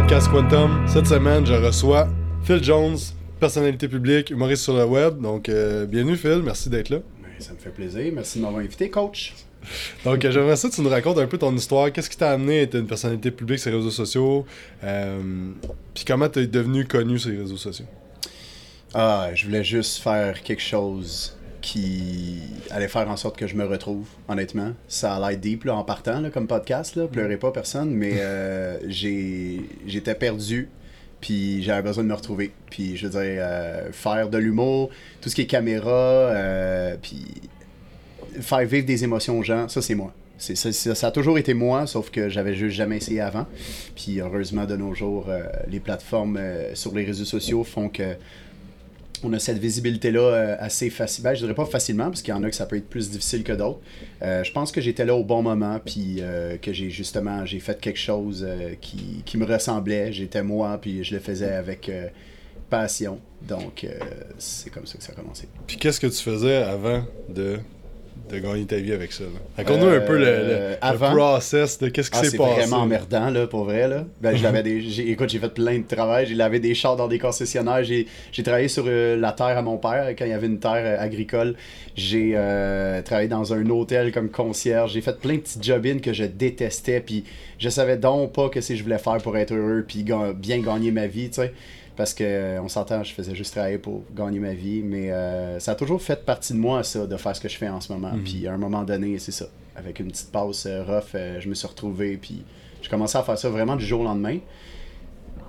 podcast Quantum. Cette semaine, je reçois Phil Jones, personnalité publique, humoriste sur le web. Donc, euh, bienvenue Phil, merci d'être là. Ben, ça me fait plaisir. Merci de m'avoir invité, coach. Donc, euh, j'aimerais ça que tu nous racontes un peu ton histoire. Qu'est-ce qui t'a amené à être une personnalité publique sur les réseaux sociaux? Euh, Puis comment t'es devenu connu sur les réseaux sociaux? Ah, je voulais juste faire quelque chose qui allait faire en sorte que je me retrouve, honnêtement. Ça a deep là, en partant là, comme podcast, là. pleurez pas personne, mais euh, j'étais perdu, puis j'avais besoin de me retrouver. Puis je veux dire, euh, faire de l'humour, tout ce qui est caméra, euh, puis faire vivre des émotions aux gens, ça c'est moi. Ça, a toujours été moi, sauf que j'avais juste jamais essayé avant. Puis heureusement, de nos jours, les plateformes sur les réseaux sociaux font que on a cette visibilité-là euh, assez facile. Ben, je dirais pas facilement, parce qu'il y en a que ça peut être plus difficile que d'autres. Euh, je pense que j'étais là au bon moment, puis euh, que j'ai justement j'ai fait quelque chose qui, qui me ressemblait. J'étais moi, puis je le faisais avec passion. Donc, c'est comme ça que ça a commencé. Puis qu'est-ce que tu faisais avant de, de gagner ta vie avec ça? Raconte-nous un peu le, le- Euh, le avant? process de qu'est-ce qui Ah, s'est c'est passé. vraiment emmerdant, là, pour vrai, là. Ben, je l'avais des... j'ai- Écoute, j'ai fait plein de travail. J'ai lavé des chars dans des concessionnaires. J'ai, j'ai travaillé sur euh, la terre à mon père, quand il y avait une terre euh, agricole. J'ai travaillé dans un hôtel comme concierge. J'ai fait plein de petits job-ins que je détestais. Puis je savais donc pas que ce que je voulais faire pour être heureux puis ga- bien gagner ma vie, tu sais. Parce que euh, on s'entend, je faisais juste travailler pour gagner ma vie, mais euh, ça a toujours fait partie de moi, ça, de faire ce que je fais en ce moment. Puis à un moment donné, c'est ça. Avec une petite pause euh, rough, je me suis retrouvé, puis je commençais à faire ça vraiment du jour au lendemain.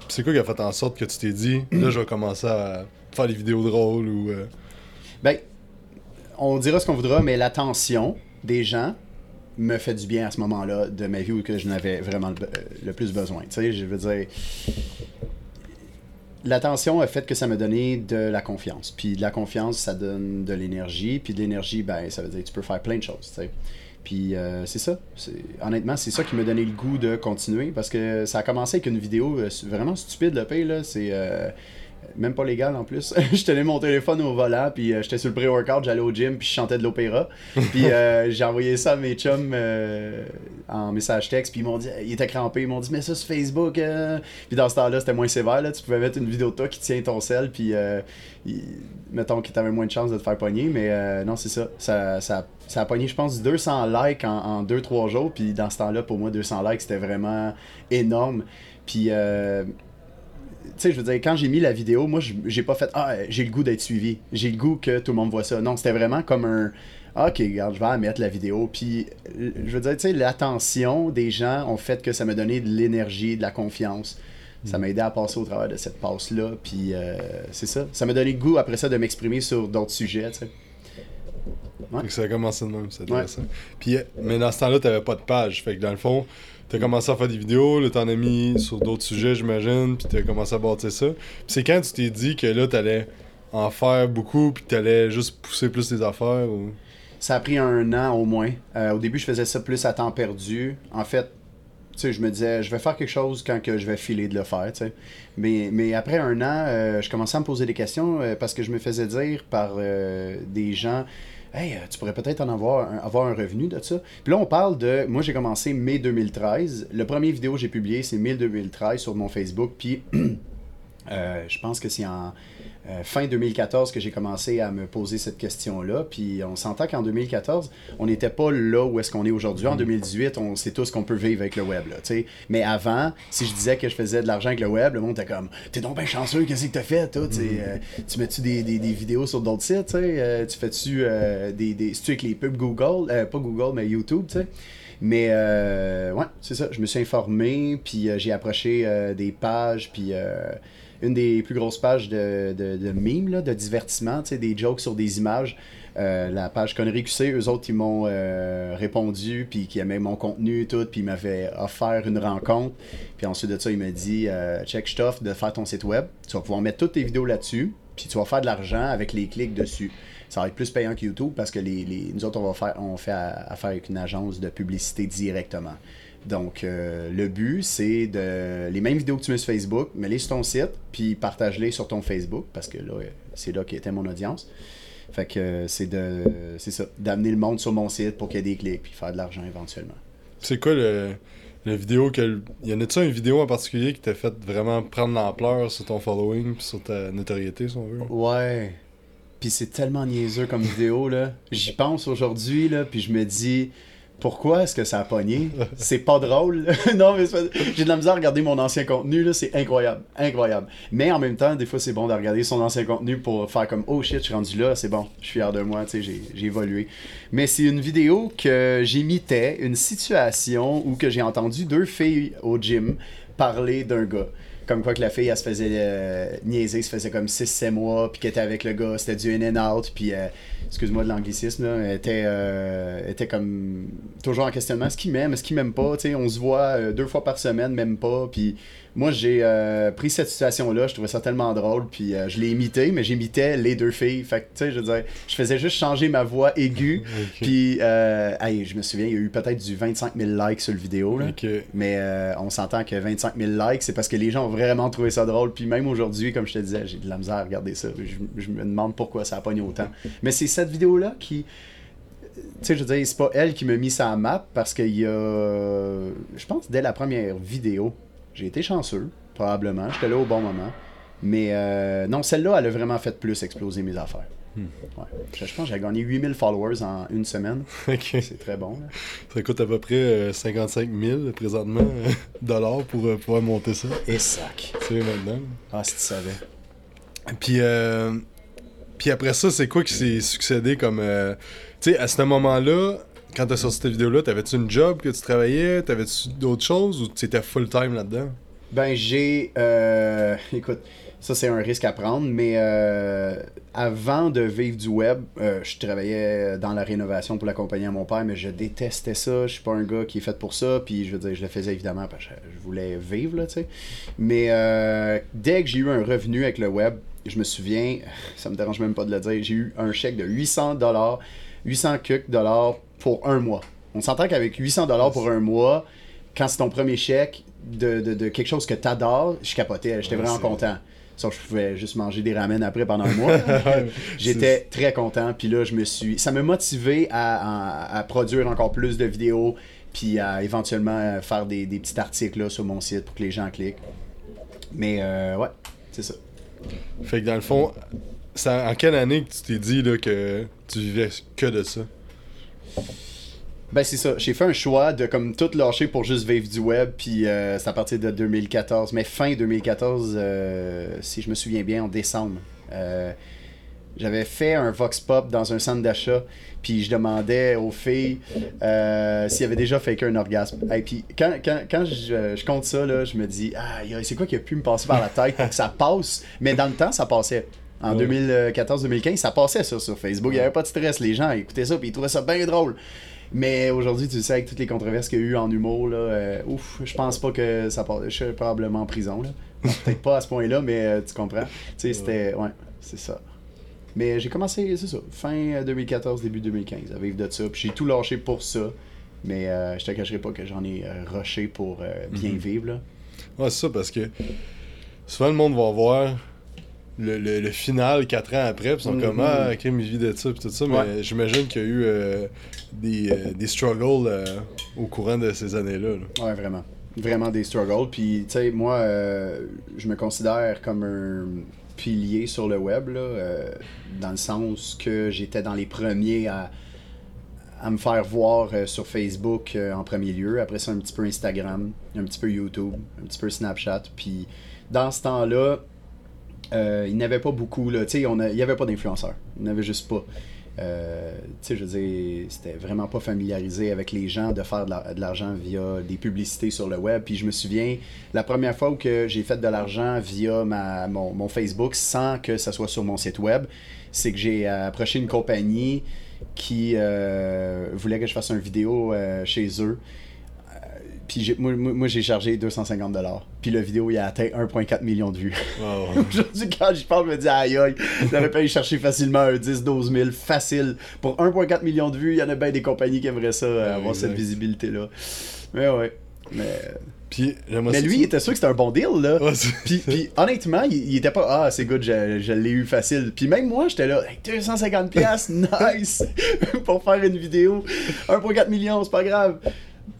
C'est quoi qui a fait en sorte que tu t'es dit, là, je vais commencer à faire des vidéos drôles ou. euh, Ben, on dira ce qu'on voudra, mais l'attention des gens me fait du bien à ce moment-là de ma vie où que je n'avais vraiment le, le plus besoin. Tu sais, je veux dire, l'attention a fait que ça m'a donné de la confiance. Puis de la confiance, ça donne de l'énergie. Puis de l'énergie, ben, ça veut dire que tu peux faire plein de choses. tu sais. Puis euh, c'est ça. Honnêtement, c'est ça qui m'a donné le goût de continuer parce que ça a commencé avec une vidéo euh, vraiment stupide, le pay, là. C'est. euh, même pas légal en plus. je tenais mon téléphone au volant, puis euh, j'étais sur le pré-workout, j'allais au gym, puis je chantais de l'opéra. Puis euh, j'ai envoyé ça à mes chums euh, en message texte, puis ils m'ont dit, ils étaient crampés, ils m'ont dit, mais ça sur Facebook. euh. Puis dans ce temps-là, c'était moins sévère, là. tu pouvais mettre une vidéo de toi qui tient ton sel, puis euh, mettons que t'avais moins de chances de te faire pogner, mais euh, non, c'est ça. Ça, ça. ça a pogné, je pense, 200 likes en 2-3 jours, puis dans ce temps-là, pour moi, 200 likes, c'était vraiment énorme. Puis. euh, sais, je veux dire, quand j'ai mis la vidéo, moi, je- j'ai pas fait Ah, j'ai le goût d'être suivi. J'ai le goût que tout le monde voit ça. Non, c'était vraiment comme un Ah, Ok, regarde, je vais mettre la vidéo. Puis, je veux dire, tu sais, l'attention des gens ont fait que ça m'a donné de l'énergie, de la confiance. Ça m'a aidé à passer au travers de cette passe-là. Puis, euh, c'est ça. Ça m'a donné le goût après ça de m'exprimer sur d'autres sujets, tu sais. Ça a commencé de même, c'est intéressant. Puis, euh, mais dans ce temps-là, t'avais pas de page. Fait que dans le fond, t'as commencé à faire des vidéos, là, t'en as mis sur d'autres sujets, j'imagine, puis t'as commencé à bâtir ça. Puis c'est quand tu t'es dit que là, t'allais en faire beaucoup, puis t'allais juste pousser plus tes affaires ou... Ça a pris un an au moins. Euh, au début, je faisais ça plus à temps perdu. En fait, tu sais, je me disais, je vais faire quelque chose quand que je vais filer de le faire, tu sais. Mais, mais après un an, euh, je commençais à me poser des questions euh, parce que je me faisais dire par des gens, hey, euh, tu pourrais peut-être en avoir un, avoir un revenu de ça. Puis là, on parle de, moi j'ai commencé mai 2013. Le premier vidéo que j'ai publié, c'est mai 2013 sur mon Facebook. Puis euh, je pense que c'est en euh, fin 2014 que j'ai commencé à me poser cette question-là. Puis on s'entend qu'en 2014, on n'était pas là où est-ce qu'on est aujourd'hui. En 2018, on sait tous qu'on peut vivre avec le web. Là, tu. Mais avant, si je disais que je faisais de l'argent avec le web, le monde était comme T'es donc bien chanceux, qu'est-ce que t'as fait, toi? Tu sais, euh, tu mets-tu des, des, des vidéos sur d'autres sites? tu? Euh, tu fais-tu des, des. C'est-tu avec les pubs Google? Pas Google, mais YouTube, tu sais? Mais euh, ouais, c'est ça. Je me suis informé, puis euh, j'ai approché euh, des pages, puis une des plus grosses pages de, de, de de divertissement, des jokes sur des images. Euh, la page Connerie QC, eux autres, ils m'ont euh, répondu, puis qui aimaient mon contenu, tout, puis ils m'avaient offert une rencontre. Puis ensuite de ça, il m'a dit euh, Check, je t'offre de faire ton site web. Tu vas pouvoir mettre toutes tes vidéos là-dessus, puis tu vas faire de l'argent avec les clics dessus. Ça va être plus payant que YouTube parce que les, les- nous autres, on, va faire, on fait affaire avec une agence de publicité directement. Donc, euh, le but, c'est de les mêmes vidéos que tu mets sur Facebook, mets-les sur ton site, puis partage-les sur ton Facebook, parce que là, c'est là qu'était mon audience. Fait que euh, c'est de c'est ça, d'amener le monde sur mon site pour qu'il y ait des clics, puis faire de l'argent éventuellement. C'est quoi le. la vidéo que. Y en a-tu une vidéo en particulier qui t'a fait vraiment prendre l'ampleur sur ton following puis sur ta notoriété, si on veut? Ouais. Puis c'est tellement niaiseux comme vidéo, là. J'y pense aujourd'hui, là, puis je me dis pourquoi est-ce que ça a pogné? C'est pas drôle. non, mais j'ai de la misère à regarder mon ancien contenu, là, c'est incroyable, incroyable. Mais en même temps, des fois, c'est bon de regarder son ancien contenu pour faire comme oh shit, je suis rendu là, c'est bon, je suis fier de moi, tu sais, j'ai évolué. Mais c'est une vidéo que j'imitais une situation où que j'ai entendu deux filles au gym parler d'un gars comme quoi que la fille, elle se faisait euh, niaiser, se faisait comme 6-7 mois, puis qu'elle était avec le gars, c'était du in and out, puis euh, excuse-moi de l'anglicisme, là, était, euh, était comme toujours en questionnement. Est-ce qu'il m'aime, est-ce qu'il m'aime pas? sais on se voit euh, deux fois par semaine, même pas. Puis moi, j'ai euh, pris cette situation-là, je trouvais ça tellement drôle, puis je l'ai imité, mais j'imitais les deux filles. Fait que, tu sais, je veux dire, je faisais juste changer ma voix aiguë. Puis, hey, je me souviens, il y a eu peut-être du 25 000 likes sur le vidéo, là. Mais on s'entend que 25 000 likes, c'est parce que les gens ont vraiment trouvé ça drôle. Puis même aujourd'hui, comme je te disais, j'ai de la misère à regarder ça. Je, me demande pourquoi ça a pogné autant. Mais c'est cette vidéo-là qui. Tu sais, je veux dire, c'est pas elle qui m'a mis ça à map parce qu'il y a. Je pense dès la première vidéo, j'ai été chanceux, probablement. J'étais là au bon moment. Mais euh, non, celle-là, elle a vraiment fait plus exploser mes affaires. Hmm. Ouais. Je, pense que j'ai gagné 8000 followers en une semaine. C'est très bon. Ça coûte à peu près 55 euh, 000 présentement euh, dollars pour pouvoir monter ça. Et sac. C'est maintenant. Ah, si tu savais. Puis, puis après ça, c'est quoi qui s'est succédé comme. Euh, tu sais, à ce moment-là, quand t'as sorti cette vidéo-là, t'avais-tu une job que tu travaillais? T'avais-tu d'autres choses ou tu étais full-time là-dedans? Ben, j'ai. Euh, écoute, ça c'est un risque à prendre, mais euh, avant de vivre du web, je travaillais dans la rénovation pour l'accompagner à mon père, mais je détestais ça. Je suis pas un gars qui est fait pour ça, puis je veux dire, je le faisais évidemment parce que je voulais vivre, là, tu sais. Mais dès que j'ai eu un revenu avec le web, je me souviens, ça me dérange même pas de le dire, j'ai eu un chèque de 800 dollars, 800 dollars pour un mois. On s'entend qu'avec 800 dollars pour un mois, quand c'est ton premier chèque de, quelque chose que t'adores, je capotais, j'étais vraiment content. Sauf que je pouvais juste manger des ramen après pendant un mois. J'étais très content. Puis là, je me suis. Ça m'a motivé à, produire encore plus de vidéos. Puis à éventuellement faire des, petits articles là, sur mon site pour que les gens cliquent. Mais euh, ouais, c'est ça. Fait que dans le fond, en quelle année que tu t'es dit là, que tu vivais que de ça? Ben c'est ça, j'ai fait un choix de comme tout lâcher pour juste vivre du web, puis euh, c'est à partir de 2014, mais fin 2014, euh, si je me souviens bien, en décembre. Euh, j'avais fait un vox pop dans un centre d'achat, puis je demandais aux filles s'il y avait déjà fait un orgasme. Et puis quand, je, compte ça, là, je me dis, ah, c'est quoi qui a pu me passer par la tête pour que ça passe? Mais dans le temps, ça passait. En 2014-2015, ça passait ça sur Facebook. Il n'y avait pas de stress. Les gens écoutaient ça, puis ils trouvaient ça bien drôle. Mais aujourd'hui, tu sais, avec toutes les controverses qu'il y a eu en humour, là, euh, ouf, je pense pas que ça passe. Je suis probablement en prison. Peut-être pas à ce point-là, mais euh, tu comprends. Tu sais, c'était. Ouais, c'est ça. Mais j'ai commencé, c'est ça, fin 2014, début 2015, à vivre de ça. Puis j'ai tout lâché pour ça. Mais euh, je te cacherai pas que j'en ai euh, rushé pour euh, bien mhm. vivre. Là. Ouais, c'est ça, parce que souvent le monde va voir le, le, final 4 ans après, puis ils sont comme mhm. Ah, ok, mais je vis de ça, puis tout ça. Mais j'imagine qu'il y a eu des, des, struggles au courant de ces années-là. Là. Ouais, vraiment. Vraiment des struggles. Puis, tu sais, moi, je me considère comme un pilier sur le web, là, euh, dans le sens que j'étais dans les premiers à, à me faire voir euh, sur Facebook euh, en premier lieu. Après ça, un petit peu Instagram, un petit peu YouTube, un petit peu Snapchat. Puis dans ce temps-là, il n'y avait pas beaucoup. Là, il n'y avait pas d'influenceurs. Il n'y avait juste pas. Euh, je veux dire, c'était vraiment pas familiarisé avec les gens de faire de l'argent via des publicités sur le web. Puis je me souviens, la première fois où j'ai fait de l'argent via ma, mon, Facebook sans que ça soit sur mon site web, c'est que j'ai approché une compagnie qui euh, voulait que je fasse une vidéo euh, chez eux puis moi, j'ai chargé 250 Puis la vidéo, il a atteint 1,4 million de vues. Aujourd'hui, quand je parle, je me dis, aïe aïe, j'aurais pu aller chercher facilement un 10-12 000 facile. Pour 1,4 million de vues, il y en a bien des compagnies qui aimeraient ça, euh, avoir cette visibilité-là. Mais ouais. Mais. Puis, mais lui, il était sûr que c'était un bon deal, là. puis, honnêtement, il, était pas, ah, c'est good, je, je l'ai eu facile. Puis même moi, j'étais là, 250$, nice! pour faire une vidéo. 1,4 million, c'est pas grave.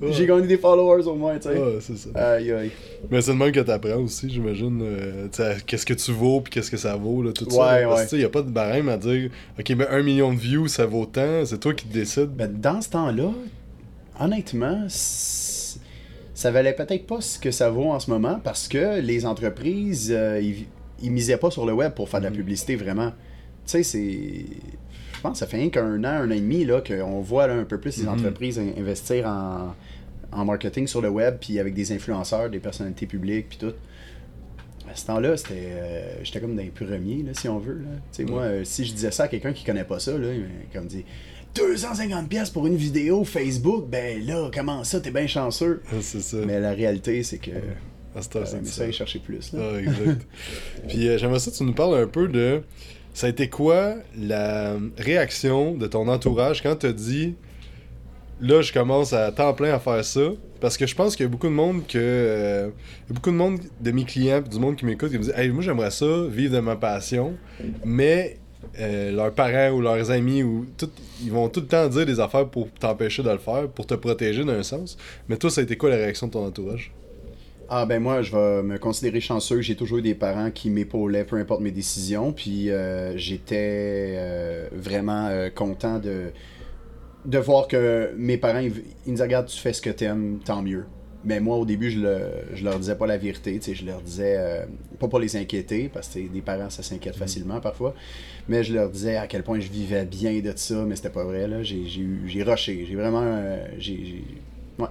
J'ai gagné des followers au moins, tu sais. Ouais, c'est ça. Aïe, aïe. Mais c'est le même que t'apprends aussi, j'imagine. euh, tu sais, qu'est-ce que tu vaux, puis qu'est-ce que ça vaut, là, tout ça. Ouais, là. Parce ouais. que, tu sais, y a pas de barème à dire, OK, mais un million de views, ça vaut tant. C'est toi qui te décides. Ben, dans ce temps-là, honnêtement, ça valait peut-être pas ce que ça vaut en ce moment parce que les entreprises, euh, ils, ils misaient pas sur le web pour faire de la Mhm. publicité vraiment. Tu sais, c'est. Je pense que ça fait rien qu'un an, un an et demi qu'on voit là, un peu plus les Mhm. entreprises in- investir en, en marketing sur le web, puis avec des influenceurs, des personnalités publiques, puis tout. À ce temps-là, c'était, euh, j'étais comme dans les premiers, là, si on veut. Là. Tu sais, Moi, euh, si je disais ça à quelqu'un qui connaît pas ça, là, comme dit 250$ piastres pour une vidéo Facebook, ben là, comment ça, t'es bien chanceux? Ah, c'est ça. Mais la réalité, c'est que. Euh, c'est mais ça. chercher plus. Là. Ah, exact. Puis euh, j'aimerais ça que tu nous parles un peu de. Ça a été quoi la réaction de ton entourage quand t'as dit là je commence à temps plein à faire ça? Parce que je pense qu'il y a beaucoup de monde que. euh, beaucoup de monde de mes clients du monde qui m'écoute qui me dit Hey, moi j'aimerais ça, vivre de ma passion, mais euh, leurs parents ou leurs amis ou ils vont tout le temps dire des affaires pour t'empêcher de le faire, pour te protéger d'un sens. Mais toi, ça a été quoi la réaction de ton entourage? Ah ben moi, je vais me considérer chanceux. J'ai toujours eu des parents qui m'épaulaient, peu importe mes décisions. Puis euh, j'étais euh, vraiment euh, content de, de voir que mes parents, ils, ils me disaient, regarde, tu fais ce que t'aimes, tant mieux. Mais moi, au début, je, le, je leur disais pas la vérité. tu sais, Je leur disais, euh, pas pour les inquiéter, parce que des parents, ça s'inquiète facilement parfois. Mais je leur disais à quel point je vivais bien de ça, mais c'était pas vrai. là. J'ai j'ai eu- j'ai rushé. J'ai vraiment. j'ai- Ouais,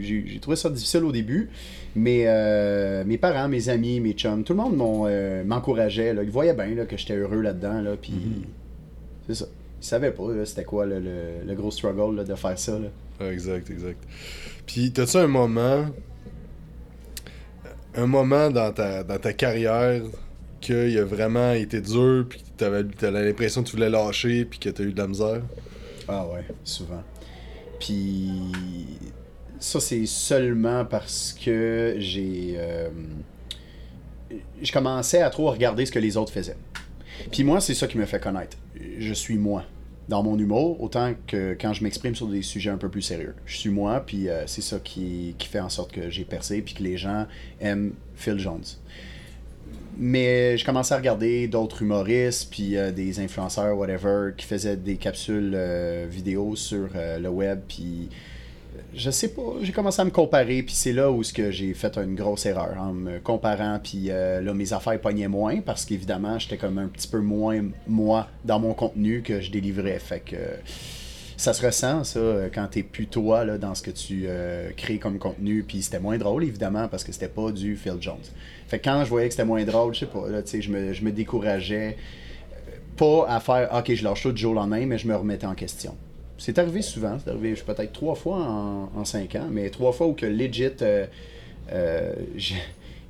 j'ai trouvé ça difficile au début, mais euh, mes parents, mes amis, mes chums, tout le monde euh, m'encourageait. Ils voyaient bien là, que j'étais heureux là-dedans, là, puis c'est ça. Ils savaient pas c'était quoi là, le, le gros struggle là, de faire ça. Là. Ah, exact, exact. Puis, t'as-tu un moment, un moment dans ta, dans ta carrière qu'il a vraiment été dur, puis que t'avais, t'avais l'impression que tu voulais lâcher, puis que t'as eu de la misère? Ah ouais, souvent. Puis ça, c'est seulement parce que j'ai. euh, je commençais à trop regarder ce que les autres faisaient. Puis moi, c'est ça qui me fait connaître. Je suis moi. Dans mon humour, autant que quand je m'exprime sur des sujets un peu plus sérieux. Je suis moi, puis euh, c'est ça qui, qui fait en sorte que j'ai percé, puis que les gens aiment Phil Jones. Mais je commençais à regarder d'autres humoristes, puis euh, des influenceurs, whatever, qui faisaient des capsules euh, vidéo sur euh, le web, puis je sais pas, j'ai commencé à me comparer, puis c'est là où ce que j'ai fait une grosse erreur en me comparant, puis là mes affaires pognaient moins parce qu'évidemment j'étais comme un petit peu moins moi dans mon contenu que je délivrais, fait que ça se ressent ça euh, quand t'es plus toi là, dans ce que tu euh, crées comme contenu, puis c'était moins drôle évidemment parce que c'était pas du Phil Jones. Fait que quand je voyais que c'était moins drôle, je sais pas, là, je me, je me décourageais pas à faire ok je lâche tout du jour au lendemain mais je me remettais en question c'est arrivé souvent c'est arrivé peut-être trois fois en, cinq ans mais trois fois où que legit euh, euh,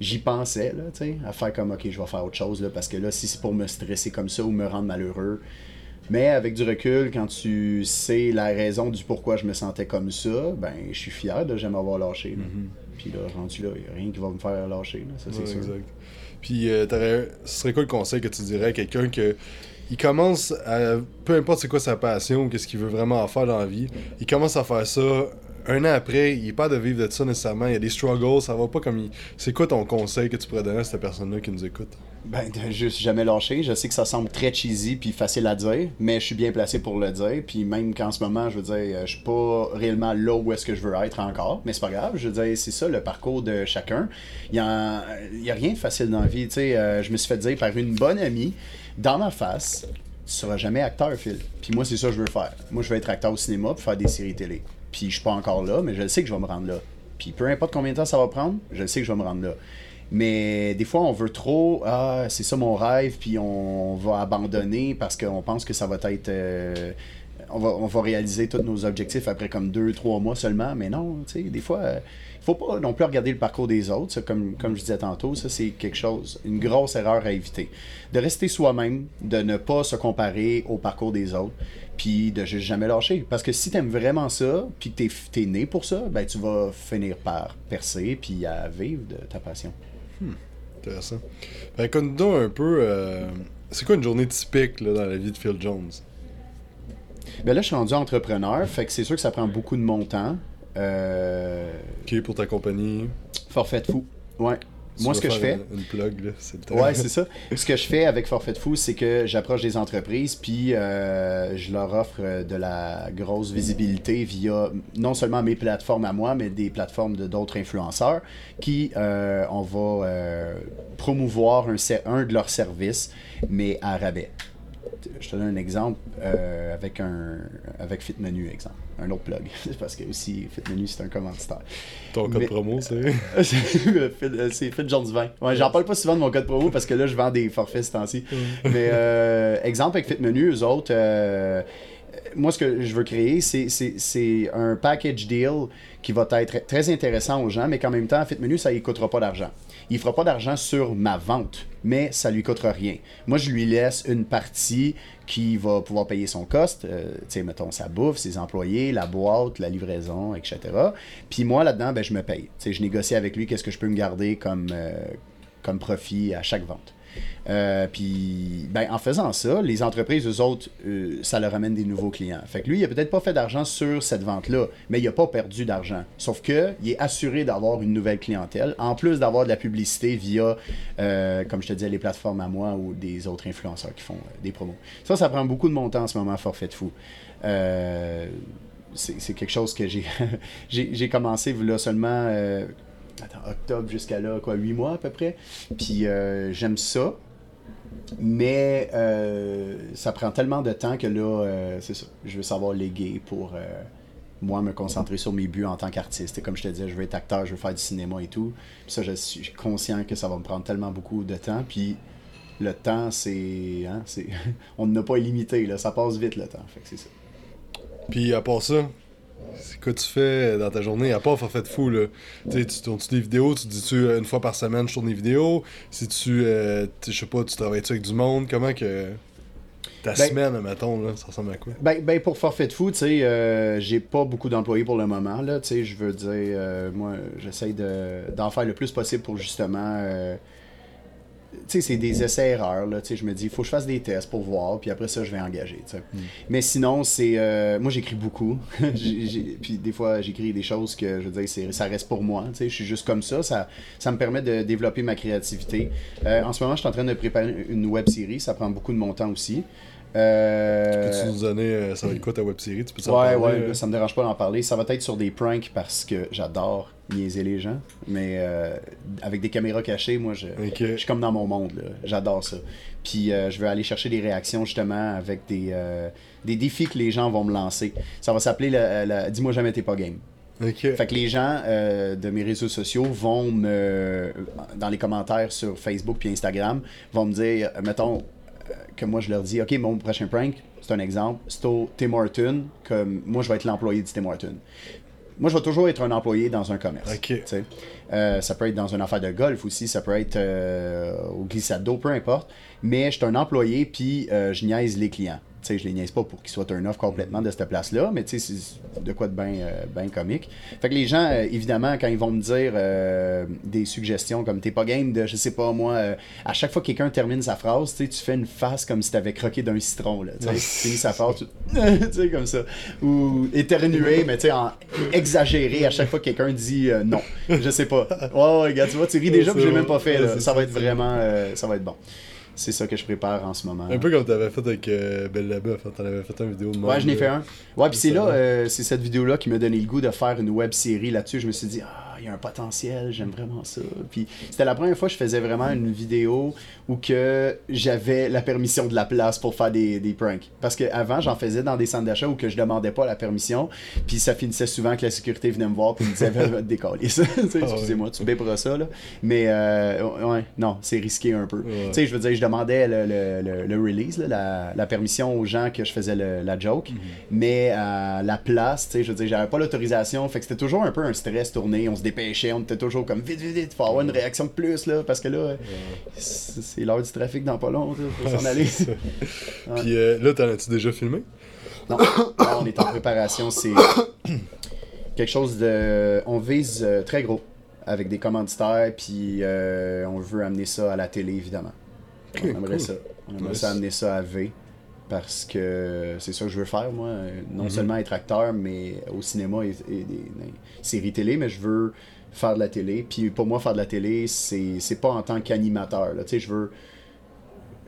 j'y pensais là à faire comme ok je vais faire autre chose là parce que là si c'est pour me stresser comme ça ou me rendre malheureux mais avec du recul quand tu sais la raison du pourquoi je me sentais comme ça ben je suis fier de jamais avoir lâché là. puis là rendu là il n'y a rien qui va me faire lâcher là, ça c'est Ouais, sûr exact. Puis, euh, ce serait quoi le conseil que tu dirais à quelqu'un que il commence à. Peu importe c'est quoi sa passion ou qu'est-ce qu'il veut vraiment en faire dans la vie, il commence à faire ça. Un an après, il est pas de vivre de ça nécessairement. Il y a des struggles, ça va pas comme il. C'est quoi ton conseil que tu pourrais donner à cette personne-là qui nous écoute? Ben, de juste jamais lâcher. Je sais que ça semble très cheesy puis facile à dire, mais je suis bien placé pour le dire. Puis même qu'en ce moment, je veux dire, euh, je suis pas réellement là où est-ce que je veux être encore, mais c'est pas grave. Je veux dire, c'est ça le parcours de chacun. Il y a, rien de facile dans la vie. Tu sais, euh, je me suis fait dire par une bonne amie, dans ma face, tu seras jamais acteur, Phil. Puis moi, c'est ça que je veux faire. Moi, je veux être acteur au cinéma puis faire des séries télé. Puis je suis pas encore là, mais je sais que je vais me rendre là. Puis peu importe combien de temps ça va prendre, je sais que je vais me rendre là. Mais des fois, on veut trop, ah, c'est ça mon rêve, puis on va abandonner parce qu'on pense que ça va être. euh, on, va, on va réaliser tous nos objectifs après comme deux, trois mois seulement. Mais non, tu sais, des fois, euh, il faut pas non plus regarder le parcours des autres. Ça, comme, comme je disais tantôt, ça, c'est quelque chose, une grosse erreur à éviter. De rester soi-même, de ne pas se comparer au parcours des autres, puis de juste jamais lâcher. Parce que si tu aimes vraiment ça, puis que tu es, né pour ça, ben tu vas finir par percer, puis à vivre de ta passion. Intéressant. Fait que nous un peu. euh, c'est quoi une journée typique là, dans la vie de Phil Jones? Ben là, je suis rendu entrepreneur, fait que c'est sûr que ça prend beaucoup de mon temps. Euh, Ok, pour ta compagnie? Forfait de fou. Ouais. Moi, ce que je fais. Une, une plug, là, c'est le temps. Ouais, c'est ça. Ce que je fais avec Forfait de Fou, c'est que j'approche des entreprises, puis euh, je leur offre euh, de la grosse visibilité via non seulement mes plateformes à moi, mais des plateformes de d'autres influenceurs qui, euh, on va euh, promouvoir un de leurs services, mais à rabais. Je te donne un exemple euh, avec un avec FitMenu, exemple. Un autre plug. Parce que aussi, FitMenu, c'est un commanditaire. Ton code Mais- promo, c'est? c'est Phil- c'est Phil Jones 20. Ouais, j'en parle pas souvent de mon code promo parce que là, je vends des forfaits ce temps-ci. Mais euh, exemple avec FitMenu, eux autres, euh, moi, ce que je veux créer, c'est- un package deal qui va être très intéressant aux gens, mais qu'en même temps, FitMenu, ça ne coûtera pas d'argent. Il fera pas d'argent sur ma vente, mais ça lui coûtera rien. Moi, je lui laisse une partie qui va pouvoir payer son cost, euh, tu sais, mettons sa bouffe, ses employés, la boîte, la livraison, etc. Puis moi, là-dedans, ben, je me paye. Tu sais, je négocie avec lui qu'est-ce que je peux me garder comme, euh, comme profit à chaque vente. Euh, puis, ben, en faisant ça, les entreprises, eux autres, euh, ça leur amène des nouveaux clients. Fait que lui, il a peut-être pas fait d'argent sur cette vente-là, mais il a pas perdu d'argent. Sauf que il est assuré d'avoir une nouvelle clientèle, en plus d'avoir de la publicité via, euh, comme je te disais, les plateformes à moi ou des autres influenceurs qui font des promos. Ça, ça prend beaucoup de mon temps en ce moment, forfait de fou. C'est quelque chose que j'ai commencé là seulement attends, octobre jusqu'à là quoi 8 mois à peu près. Puis euh, j'aime ça. Mais euh, ça prend tellement de temps que là euh, c'est ça. Je veux savoir léguer pour moi me concentrer sur mes buts en tant qu'artiste. Et comme je te disais je veux être acteur je veux faire du cinéma et tout. Puis ça je suis conscient que ça va me prendre tellement beaucoup de temps. Puis le temps c'est hein, on n'a pas illimité là. Ça passe vite le temps. Fait c'est ça. Puis à part ça, c'est quoi tu fais dans ta journée, à part forfait de fou, là? Tu tournes-tu des vidéos, tu dis-tu euh, une fois par semaine je tourne des vidéos? Si tu, euh, je sais pas, tu travailles-tu avec du monde? Comment que ta Ben- semaine, mettons, là, ça ressemble à quoi? Ben, ben pour forfait de fou, tu sais, euh, j'ai pas beaucoup d'employés pour le moment, là, tu sais, je veux dire, euh, moi, j'essaye de- d'en faire le plus possible pour justement, sais, c'est des essais-erreurs, là, tu sais, je me dis, il faut que je fasse des tests pour voir, puis après ça, je vais engager, tu sais. Mais sinon, c'est, euh, moi, j'écris beaucoup, puis des fois, j'écris des choses que, je veux dire, ça reste pour moi, tu sais, je suis juste comme ça, ça, ça me permet de développer ma créativité. Euh, en ce moment, je suis en train de préparer une web-série, ça prend beaucoup de mon temps aussi. Euh, Peux-tu nous donner, euh, ça va être quoi ta web série? Tu peux Ouais, ouais, là, ça me dérange pas d'en parler. Ça va être sur des pranks parce que j'adore niaiser les gens. Mais euh, avec des caméras cachées, moi, je, je suis comme dans mon monde. J'adore ça. Puis euh, je vais aller chercher des réactions justement avec des, euh, des défis que les gens vont me lancer. Ça va s'appeler la- la Dis-moi jamais t'es pas game. Ok. Fait que les gens euh, de mes réseaux sociaux vont me, dans les commentaires sur Facebook puis Instagram, vont me dire, euh, mettons, euh, que moi je leur dis, OK, mon prochain prank, c'est un exemple, c'est au Tim Horton, comme moi je vais être l'employé du Tim Horton. Moi, je vais toujours être un employé dans un commerce. Ok. tu sais. Euh, ça peut être dans une affaire de golf aussi, ça peut être euh, au glissade d'eau, peu importe. Mais je suis un employé, puis euh, je niaise les clients. Je les niaise pas pour qu'ils soient un off complètement de cette place-là, mais tu sais, c'est de quoi de bien ben comique. Fait que les gens, euh, évidemment, quand ils vont me dire euh, des suggestions comme t'es pas game de, je sais pas moi, euh, à chaque fois que quelqu'un termine sa phrase, tu fais une face comme si t'avais croqué d'un citron, là. Tu finis sa phrase, tu sais, comme ça. Ou éternuer, mais tu sais, en exagéré à chaque fois que quelqu'un dit euh, non. Je sais pas. Ouais, gars, tu vois, tu ris déjà, l'ai c'est même pas fait, là. Ça va être vraiment, euh, ça va être bon. C'est ça que je prépare en ce moment. Un peu comme t'avais fait avec euh, Belle Labeuf, hein, t'en avais fait une vidéo Ouais, je n'ai fait un. Ouais, puis c'est là, euh, c'est cette vidéo-là qui m'a donné le goût de faire une web série là-dessus. Je me suis dit, ah, il y a un potentiel, j'aime vraiment ça. Puis c'était la première fois que je faisais vraiment une vidéo où que j'avais la permission de la place pour faire des, des pranks. Parce qu'avant, j'en faisais dans des centres d'achat où que je demandais pas la permission. Puis ça finissait souvent que la sécurité venait me voir puis me disait, va décoller ça. Ah. Excusez-moi, tu béperas ça, là. Mais, euh, ouais, non, c'est risqué un peu. Ouais. Tu sais, je veux dire, je demandais le, le, le- le release, là, la, la permission aux gens que je faisais la joke, Mhm. mais à la place, tu sais, je veux dire, j'avais pas l'autorisation, fait que c'était toujours un peu un stress tourné, on se dépêchait, on était toujours comme vite, vite, vite, faut avoir une réaction de plus, là, parce que là, c'est c'est l'heure du trafic dans pas long, là, faut s'en aller. Puis euh, là, t'en as-tu déjà filmé? Non, non, on est en préparation. C'est quelque chose de. On vise euh, très gros avec des commanditaires, puis euh, on veut amener ça à la télé, évidemment. On aimerait cool. ça. On aimerait Nice. ça amener ça à V. parce que c'est ça que je veux faire, moi. Non Mhm. seulement être acteur, mais au cinéma et, et des des séries télé, mais je veux faire de la télé. Puis pour moi, faire de la télé, c'est c'est pas en tant qu'animateur. là. Tu sais, je veux,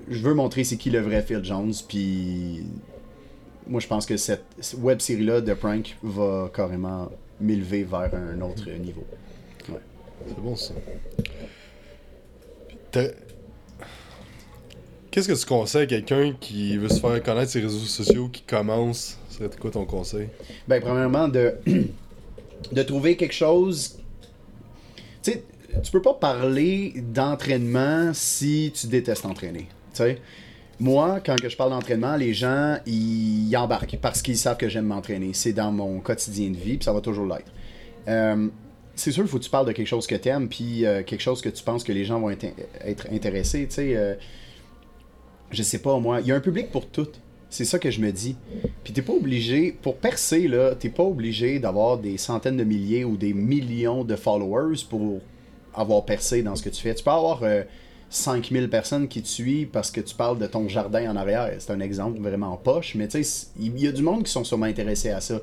je veux montrer c'est qui le vrai Phil Jones. Puis moi, je pense que cette web série-là de prank va carrément m'élever vers un autre niveau. C'est bon ça. Qu'est-ce que tu conseilles à quelqu'un qui veut se faire connaître ses réseaux sociaux, qui commence? Ce serait quoi ton conseil? Ben, premièrement, de, de trouver quelque chose. Tu sais, tu peux pas parler d'entraînement si tu détestes entraîner. Tu sais, moi, quand que je parle d'entraînement, les gens, ils, embarquent parce qu'ils savent que j'aime m'entraîner. C'est dans mon quotidien de vie, puis ça va toujours l'être. Euh, c'est sûr, il faut que tu parles de quelque chose que tu aimes, puis euh, quelque chose que tu penses que les gens vont être, être intéressés. Tu sais, euh, je sais pas, moi, il y a un public pour tout. C'est ça que je me dis. Puis t'es pas obligé, pour percer, là, t'es pas obligé d'avoir des centaines de milliers ou des millions de followers pour avoir percé dans ce que tu fais. Tu peux avoir euh, 5000 personnes qui te suivent parce que tu parles de ton jardin en arrière. C'est un exemple vraiment poche, mais tu sais, il y a du monde qui sont sûrement intéressés à ça.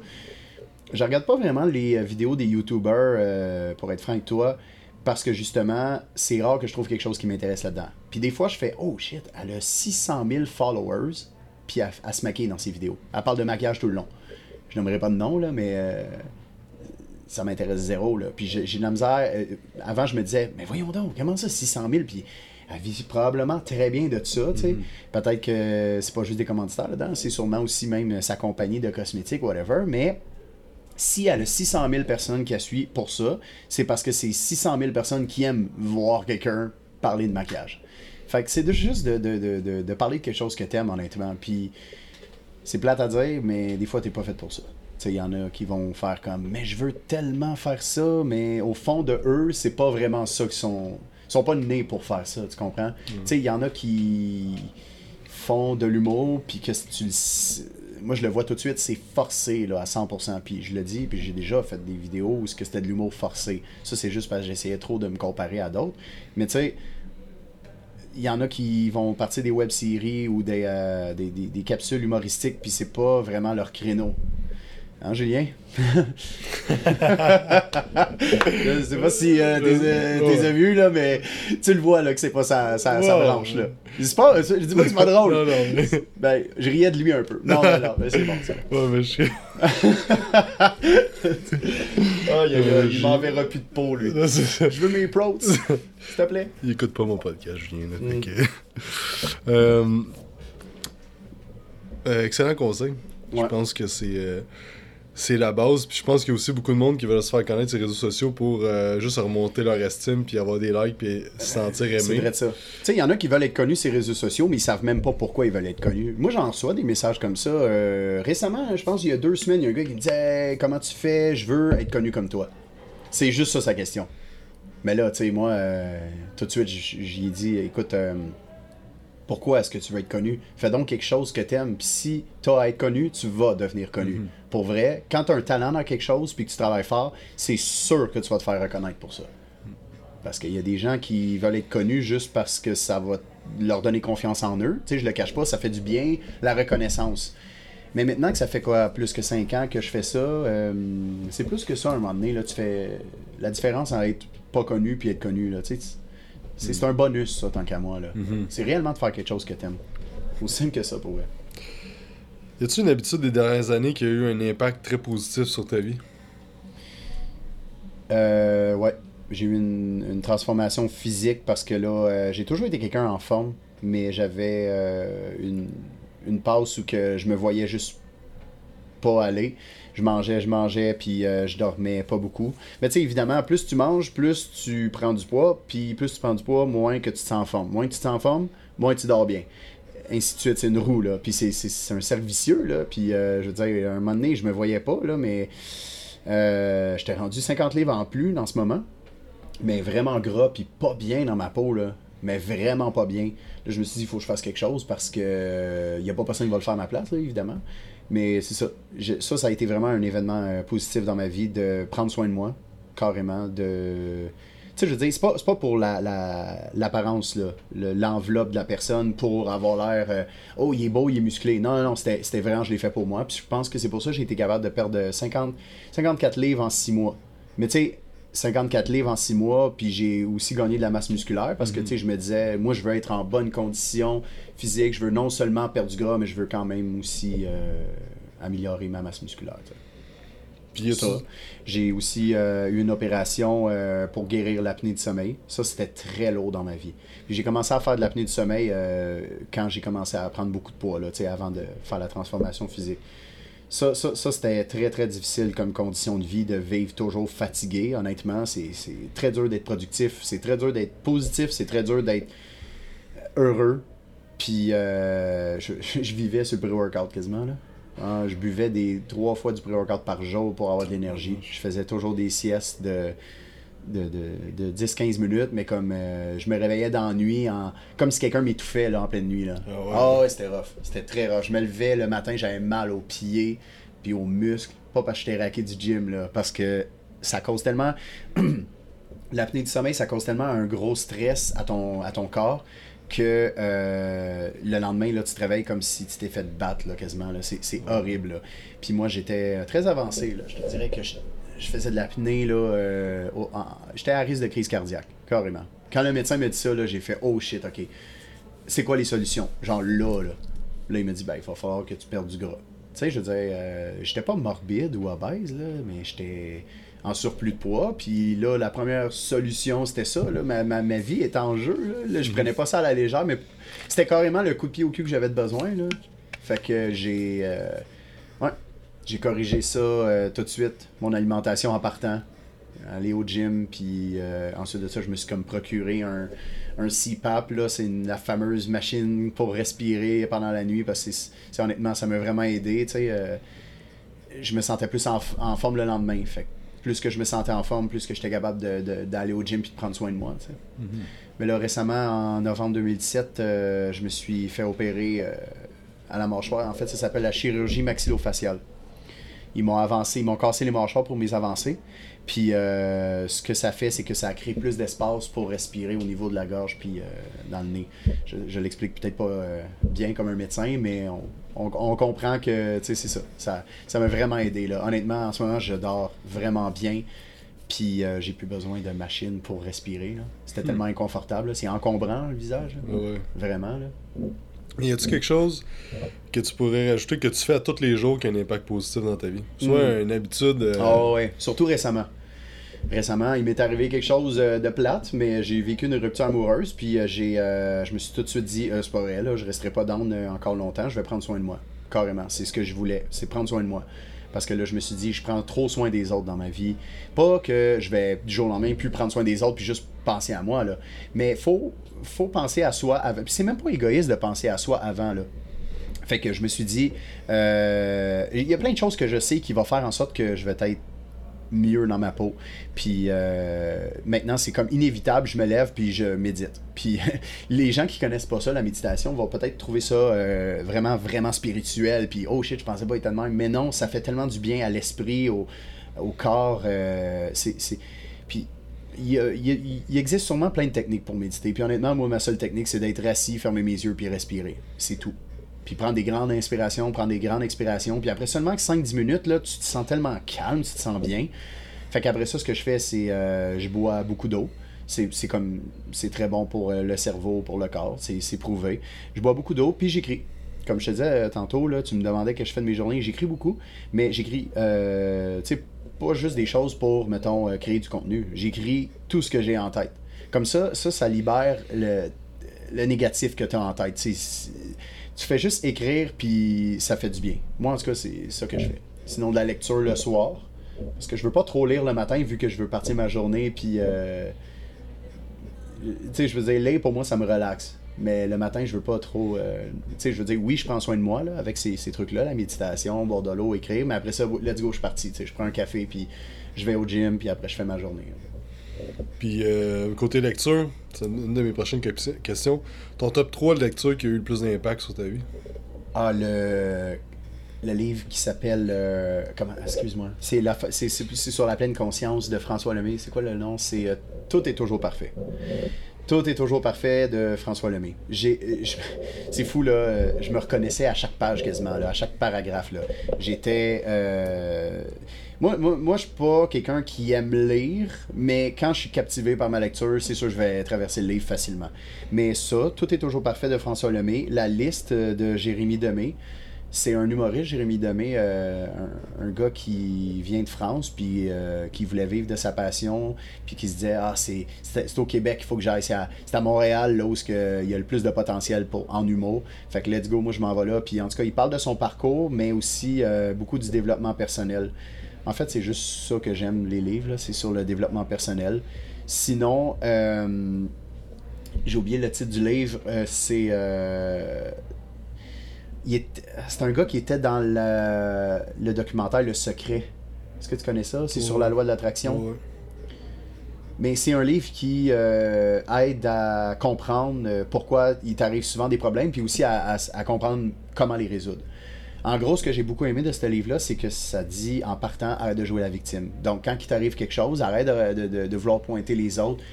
Je regarde pas vraiment les euh, vidéos des YouTubers, euh, pour être franc avec toi, parce que justement, c'est rare que je trouve quelque chose qui m'intéresse là-dedans. Puis des fois, je fais Oh shit, elle a 600 000 followers, puis elle, elle se maquille dans ses vidéos. Elle parle de maquillage tout le long. Je n'aimerais pas de nom, là, mais euh, ça m'intéresse zéro. Là. Puis j'ai de la misère. euh, avant, je me disais Mais voyons donc, comment ça, 600 000 Puis elle vit probablement très bien de ça, tu sais. Peut-être que c'est pas juste des commanditaires là-dedans, c'est sûrement aussi même sa compagnie de cosmétiques, whatever, mais si elle a 600 000 personnes qui la suivent pour ça, c'est parce que c'est 600 000 personnes qui aiment voir quelqu'un parler de maquillage. Fait que c'est juste de, de, de, de, parler de quelque chose que t'aimes, honnêtement. Puis c'est plate à dire, mais des fois, t'es pas fait pour ça. Tu sais, il y en a qui vont faire comme, mais je veux tellement faire ça, mais au fond de eux, c'est pas vraiment ça qu'ils sont. Ils sont pas nés pour faire ça, tu comprends? Tu sais, il y en a qui font de l'humour, puis que tu le Moi, je le vois tout de suite, c'est forcé là, à 100%. Puis je le dis, puis j'ai déjà fait des vidéos où c'était de l'humour forcé. Ça, c'est juste parce que j'essayais trop de me comparer à d'autres. Mais tu sais, il y en a qui vont partir des web-séries ou des, euh, des, des- des capsules humoristiques, puis c'est pas vraiment leur créneau. Hein, Julien? je sais pas si euh, t'es euh, t'es Ouais. vu, là, mais tu le vois là, que c'est pas sa, sa, branche. Là. Je dis pas, je dis pas que c'est pas drôle. Non, non, Ben, je riais de lui un peu. Non, non, non, mais c'est bon, ça. Ouais, mais je aïe, il m'enverra plus de peau, lui. Non. Je veux mes pros, s'il te plaît. Il écoute pas mon podcast, Julien. là, Mm. Euh, euh, excellent conseil. Je pense que c'est euh, c'est la base. Puis je pense qu'il y a aussi beaucoup de monde qui veulent se faire connaître sur les réseaux sociaux pour euh, juste remonter leur estime, puis avoir des likes, puis se sentir C'est aimé. vrai de ça. Tu sais, il y en a qui veulent être connus sur les réseaux sociaux, mais ils savent même pas pourquoi ils veulent être connus. Moi, j'en reçois des messages comme ça. Euh, récemment, je pense il y a deux semaines, il y a un gars qui me disait Hey, Comment tu fais? Je veux être connu comme toi. C'est juste ça sa question. Mais là, tu sais, moi, euh, tout de suite, j'y ai dit Écoute, euh, pourquoi est-ce que tu veux être connu? Fais donc quelque chose que t'aimes. Puis si t'as à être connu, tu vas devenir connu. Pour vrai, quand t'as un talent dans quelque chose puis que tu travailles fort, c'est sûr que tu vas te faire reconnaître pour ça. Parce qu'il y a des gens qui veulent être connus juste parce que ça va leur donner confiance en eux. Tu sais, je le cache pas, ça fait du bien, la reconnaissance. Mais maintenant que ça fait quoi, plus que 5 ans que je fais ça, euh, c'est plus que ça à un moment donné. Là, tu fais la différence entre être pas connu puis être connu. Là, tu sais, c'est un bonus, ça, tant qu'à moi. là. Mhm. C'est réellement de faire quelque chose que t'aimes. Aussi simple que ça pour vrai. Y a-tu une habitude des dernières années qui a eu un impact très positif sur ta vie? Euh, ouais, j'ai eu une, une transformation physique parce que là, euh, j'ai toujours été quelqu'un en forme, mais j'avais euh, une, une passe où que je me voyais juste pas aller. Je mangeais, je mangeais, puis euh, je dormais pas beaucoup. Mais tu sais, évidemment, plus tu manges, plus tu prends du poids, puis plus tu prends du poids, moins que tu te sens en forme. Moins que tu te sens en forme, moins tu dors bien. Ainsi de suite, c'est une roue, là. Puis c'est- un cercle vicieux, là. Puis euh, je veux dire, à un moment donné, je me voyais pas, là, mais euh, j'étais rendu 50 livres en plus dans ce moment. Mais vraiment gras, puis pas bien dans ma peau, là. Mais vraiment pas bien. Là, je me suis dit, il faut que je fasse quelque chose parce que il n'y a pas personne qui va le faire à ma place, là, évidemment. Mais c'est ça. Ça, ça a été vraiment un événement euh, positif dans ma vie de prendre soin de moi, carrément, de, sais, je veux dire, c'est pas, pas pour la, la- l'apparence, là, le- l'enveloppe de la personne pour avoir l'air, euh, oh, il est beau, il est musclé. Non, non, non, c'était, vraiment, je l'ai fait pour moi. Puis je pense que c'est pour ça que j'ai été capable de perdre 50, 54 livres en 6 mois. Mais tu sais, 54 livres en 6 mois, puis j'ai aussi gagné de la masse musculaire parce que, tu sais, je me disais, moi, je veux être en bonne condition physique, je veux non seulement perdre du gras, mais je veux quand même aussi euh, améliorer ma masse musculaire. Puis. J'ai aussi euh, eu une opération euh, pour guérir l'apnée du sommeil. Ça, c'était très lourd dans ma vie. Puis j'ai commencé à faire de l'apnée du sommeil quand j'ai commencé à prendre beaucoup de poids, là, avant de faire la transformation physique. Ça, ça, ça, c'était très, très difficile comme condition de vie, de vivre toujours fatigué. Honnêtement, c'est très dur d'être productif, c'est très dur d'être positif, c'est très dur d'être heureux. Puis euh, je, je vivais sur le pré-workout quasiment. Là. Ah, je buvais des trois fois du pré-workout par jour pour avoir de l'énergie. Je faisais toujours des siestes de, de, de, de 10-15 minutes, mais comme euh, je me réveillais dans la nuit, en, comme si quelqu'un m'étouffait là, en pleine nuit. Là. Ah ouais? Ouais, c'était rough. C'était très rough. Je me levais le matin, j'avais mal aux pieds puis aux muscles. Pas parce que j'étais raqué du gym, là, parce que ça cause tellement. L'apnée du sommeil, ça cause tellement un gros stress à ton, à ton corps que euh, le lendemain, là, tu te réveilles comme si tu t'es fait battre là, quasiment. Là. C'est, c'est horrible. Là. Puis moi, j'étais très avancé. Là. Je te dirais que je, je faisais de l'apnée. Là, euh, j'étais à risque de crise cardiaque, carrément. Quand le médecin m'a dit ça, là, j'ai fait Oh shit, ok. C'est quoi les solutions? Genre là, là. Là, il m'a dit Ben, il va falloir que tu perdes du gras. Tu sais, je veux dire, euh, j'étais pas morbide ou obèse, là, mais j'étais en surplus de poids. Puis là, la première solution, c'était ça. Là. Ma, ma, ma vie est en jeu. Là. Là, je prenais pas ça à la légère, mais c'était carrément le coup de pied au cul que j'avais de besoin. Là. Fait que j'ai. euh, j'ai corrigé ça euh, tout de suite. Mon alimentation en partant. Aller au gym, puis euh, ensuite de ça, je me suis comme procuré un, un CPAP. Là, c'est la fameuse machine pour respirer pendant la nuit, parce que c'est, honnêtement, ça m'a vraiment aidé. tu sais, euh, je me sentais plus en, forme le lendemain. Fait plus que je me sentais en forme, plus que j'étais capable d'aller au gym puis de prendre soin de moi. tu sais. Mais là, récemment, en novembre 2017, euh, je me suis fait opérer euh, à la mâchoire. En fait, ça s'appelle la chirurgie maxillofaciale. Ils m'ont avancé, ils m'ont cassé les mâchoires pour mes avancées. Puis euh, ce que ça fait, c'est que ça crée plus d'espace pour respirer au niveau de la gorge puis euh, dans le nez. Je, je l'explique peut-être pas euh, bien comme un médecin, mais on, on- on comprend que c'est ça. Ça ça m'a vraiment aidé. Là. Honnêtement, en ce moment, je dors vraiment bien. Puis j'ai plus besoin de machine pour respirer. C'était tellement inconfortable. C'est encombrant le visage. là. Ouais. Vraiment. Là. Y a-tu quelque chose que tu pourrais rajouter que tu fais à tous les jours qui a un impact positif dans ta vie? Soit Mm. une habitude. euh, Ah ouais, surtout récemment. Récemment, il m'est arrivé quelque chose euh, de plate, mais j'ai vécu une rupture amoureuse, puis euh, j'ai, euh, je me suis tout de suite dit, euh, c'est pas vrai, là, je resterai pas down encore longtemps, je vais prendre soin de moi. Carrément, c'est ce que je voulais, c'est prendre soin de moi. Parce que là, je me suis dit, je prends trop soin des autres dans ma vie. Pas que je vais du jour au lendemain plus prendre soin des autres, puis juste penser à moi, là. Mais faut, faut penser à soi avant. C'est même pas égoïste de penser à soi avant. Fait que je me suis dit, euh, il y a plein de choses que je sais qui vont faire en sorte que je vais être mieux dans ma peau. Puis euh, maintenant, c'est comme inévitable, je me lève puis je médite. Puis les gens qui connaissent pas ça, la méditation, vont peut-être trouver ça euh, vraiment, vraiment spirituel. Puis oh shit, je pensais pas être même. Mais non, ça fait tellement du bien à l'esprit, au, corps. euh, c'est- Puis il, existe sûrement plein de techniques pour méditer. Puis honnêtement, moi, ma seule technique, c'est d'être assis, fermer mes yeux puis respirer. C'est tout. Puis prendre des grandes inspirations, prendre des grandes expirations. Puis après seulement que 5-10 minutes, là, tu te sens tellement calme, tu te sens bien. Fait qu'après ça, ce que je fais, c'est euh, je bois beaucoup d'eau. C'est comme c'est très bon pour euh, le cerveau, pour le corps, c'est c'est prouvé. Je bois beaucoup d'eau, puis j'écris. Comme je te disais euh, tantôt, là, tu me demandais que je fais de mes journées, j'écris beaucoup, mais j'écris, euh, tu sais, pas juste des choses pour, mettons, euh, créer du contenu. J'écris tout ce que j'ai en tête. Comme ça, ça, ça libère le, le négatif que tu as en tête. Tu fais juste écrire, puis ça fait du bien. Moi, en tout cas, c'est ça que je fais. Sinon, de la lecture le soir, parce que je veux pas trop lire le matin, vu que je veux partir ma journée, puis... euh, tu sais, je veux dire, lire, pour moi, ça me relaxe. Mais le matin, je veux pas trop... euh, tu sais, je veux dire, oui, je prends soin de moi, là, avec ces, ces trucs-là, la méditation, boire de l'eau, écrire, mais après ça, let's go, je suis parti. Tu sais, je prends un café, puis je vais au gym, puis après, je fais ma journée. Puis euh, côté lecture, c'est une de mes prochaines que- questions. Ton top 3 de lecture qui a eu le plus d'impact sur ta vie? Ah, le... le livre qui s'appelle. euh, comment Excuse-moi. C'est la c'est sur la pleine conscience de François Lemay. C'est quoi le nom? C'est euh, Tout est toujours parfait. Tout est toujours parfait de François Lemay. J'ai, euh, c'est fou là. euh, Je me reconnaissais à chaque page quasiment là, à chaque paragraphe là. J'étais. euh, Moi, moi, moi, je suis pas quelqu'un qui aime lire, mais quand je suis captivé par ma lecture, c'est sûr que je vais traverser le livre facilement. Mais ça, Tout est toujours parfait de François Lemay, la liste de Jérémy Demé, c'est un humoriste, Jérémy Demé, euh, un, gars qui vient de France, puis euh, qui voulait vivre de sa passion, puis qui se disait Ah, c'est au Québec qu'il faut que j'aille. C'est à, Montréal, là où il y a le plus de potentiel pour, en humour. Fait que let's go, moi je m'en vais là. Puis en tout cas, il parle de son parcours, mais aussi euh, beaucoup du développement personnel. En fait, c'est juste ça que j'aime les livres, c'est sur le développement personnel. Sinon, j'ai oublié le titre du livre, c'est. C'est un gars qui était dans le, le documentaire Le Secret. Est-ce que tu connais ça? C'est sur la loi de l'attraction. Ouais. Mais c'est un livre qui euh, aide à comprendre euh, pourquoi il t'arrive souvent des problèmes, puis aussi à, à- à comprendre comment les résoudre. En gros, ce que j'ai beaucoup aimé de ce livre-là, c'est que ça dit en partant, arrête de jouer la victime. Donc, quand il t'arrive quelque chose, arrête de, de- de- de vouloir pointer les autres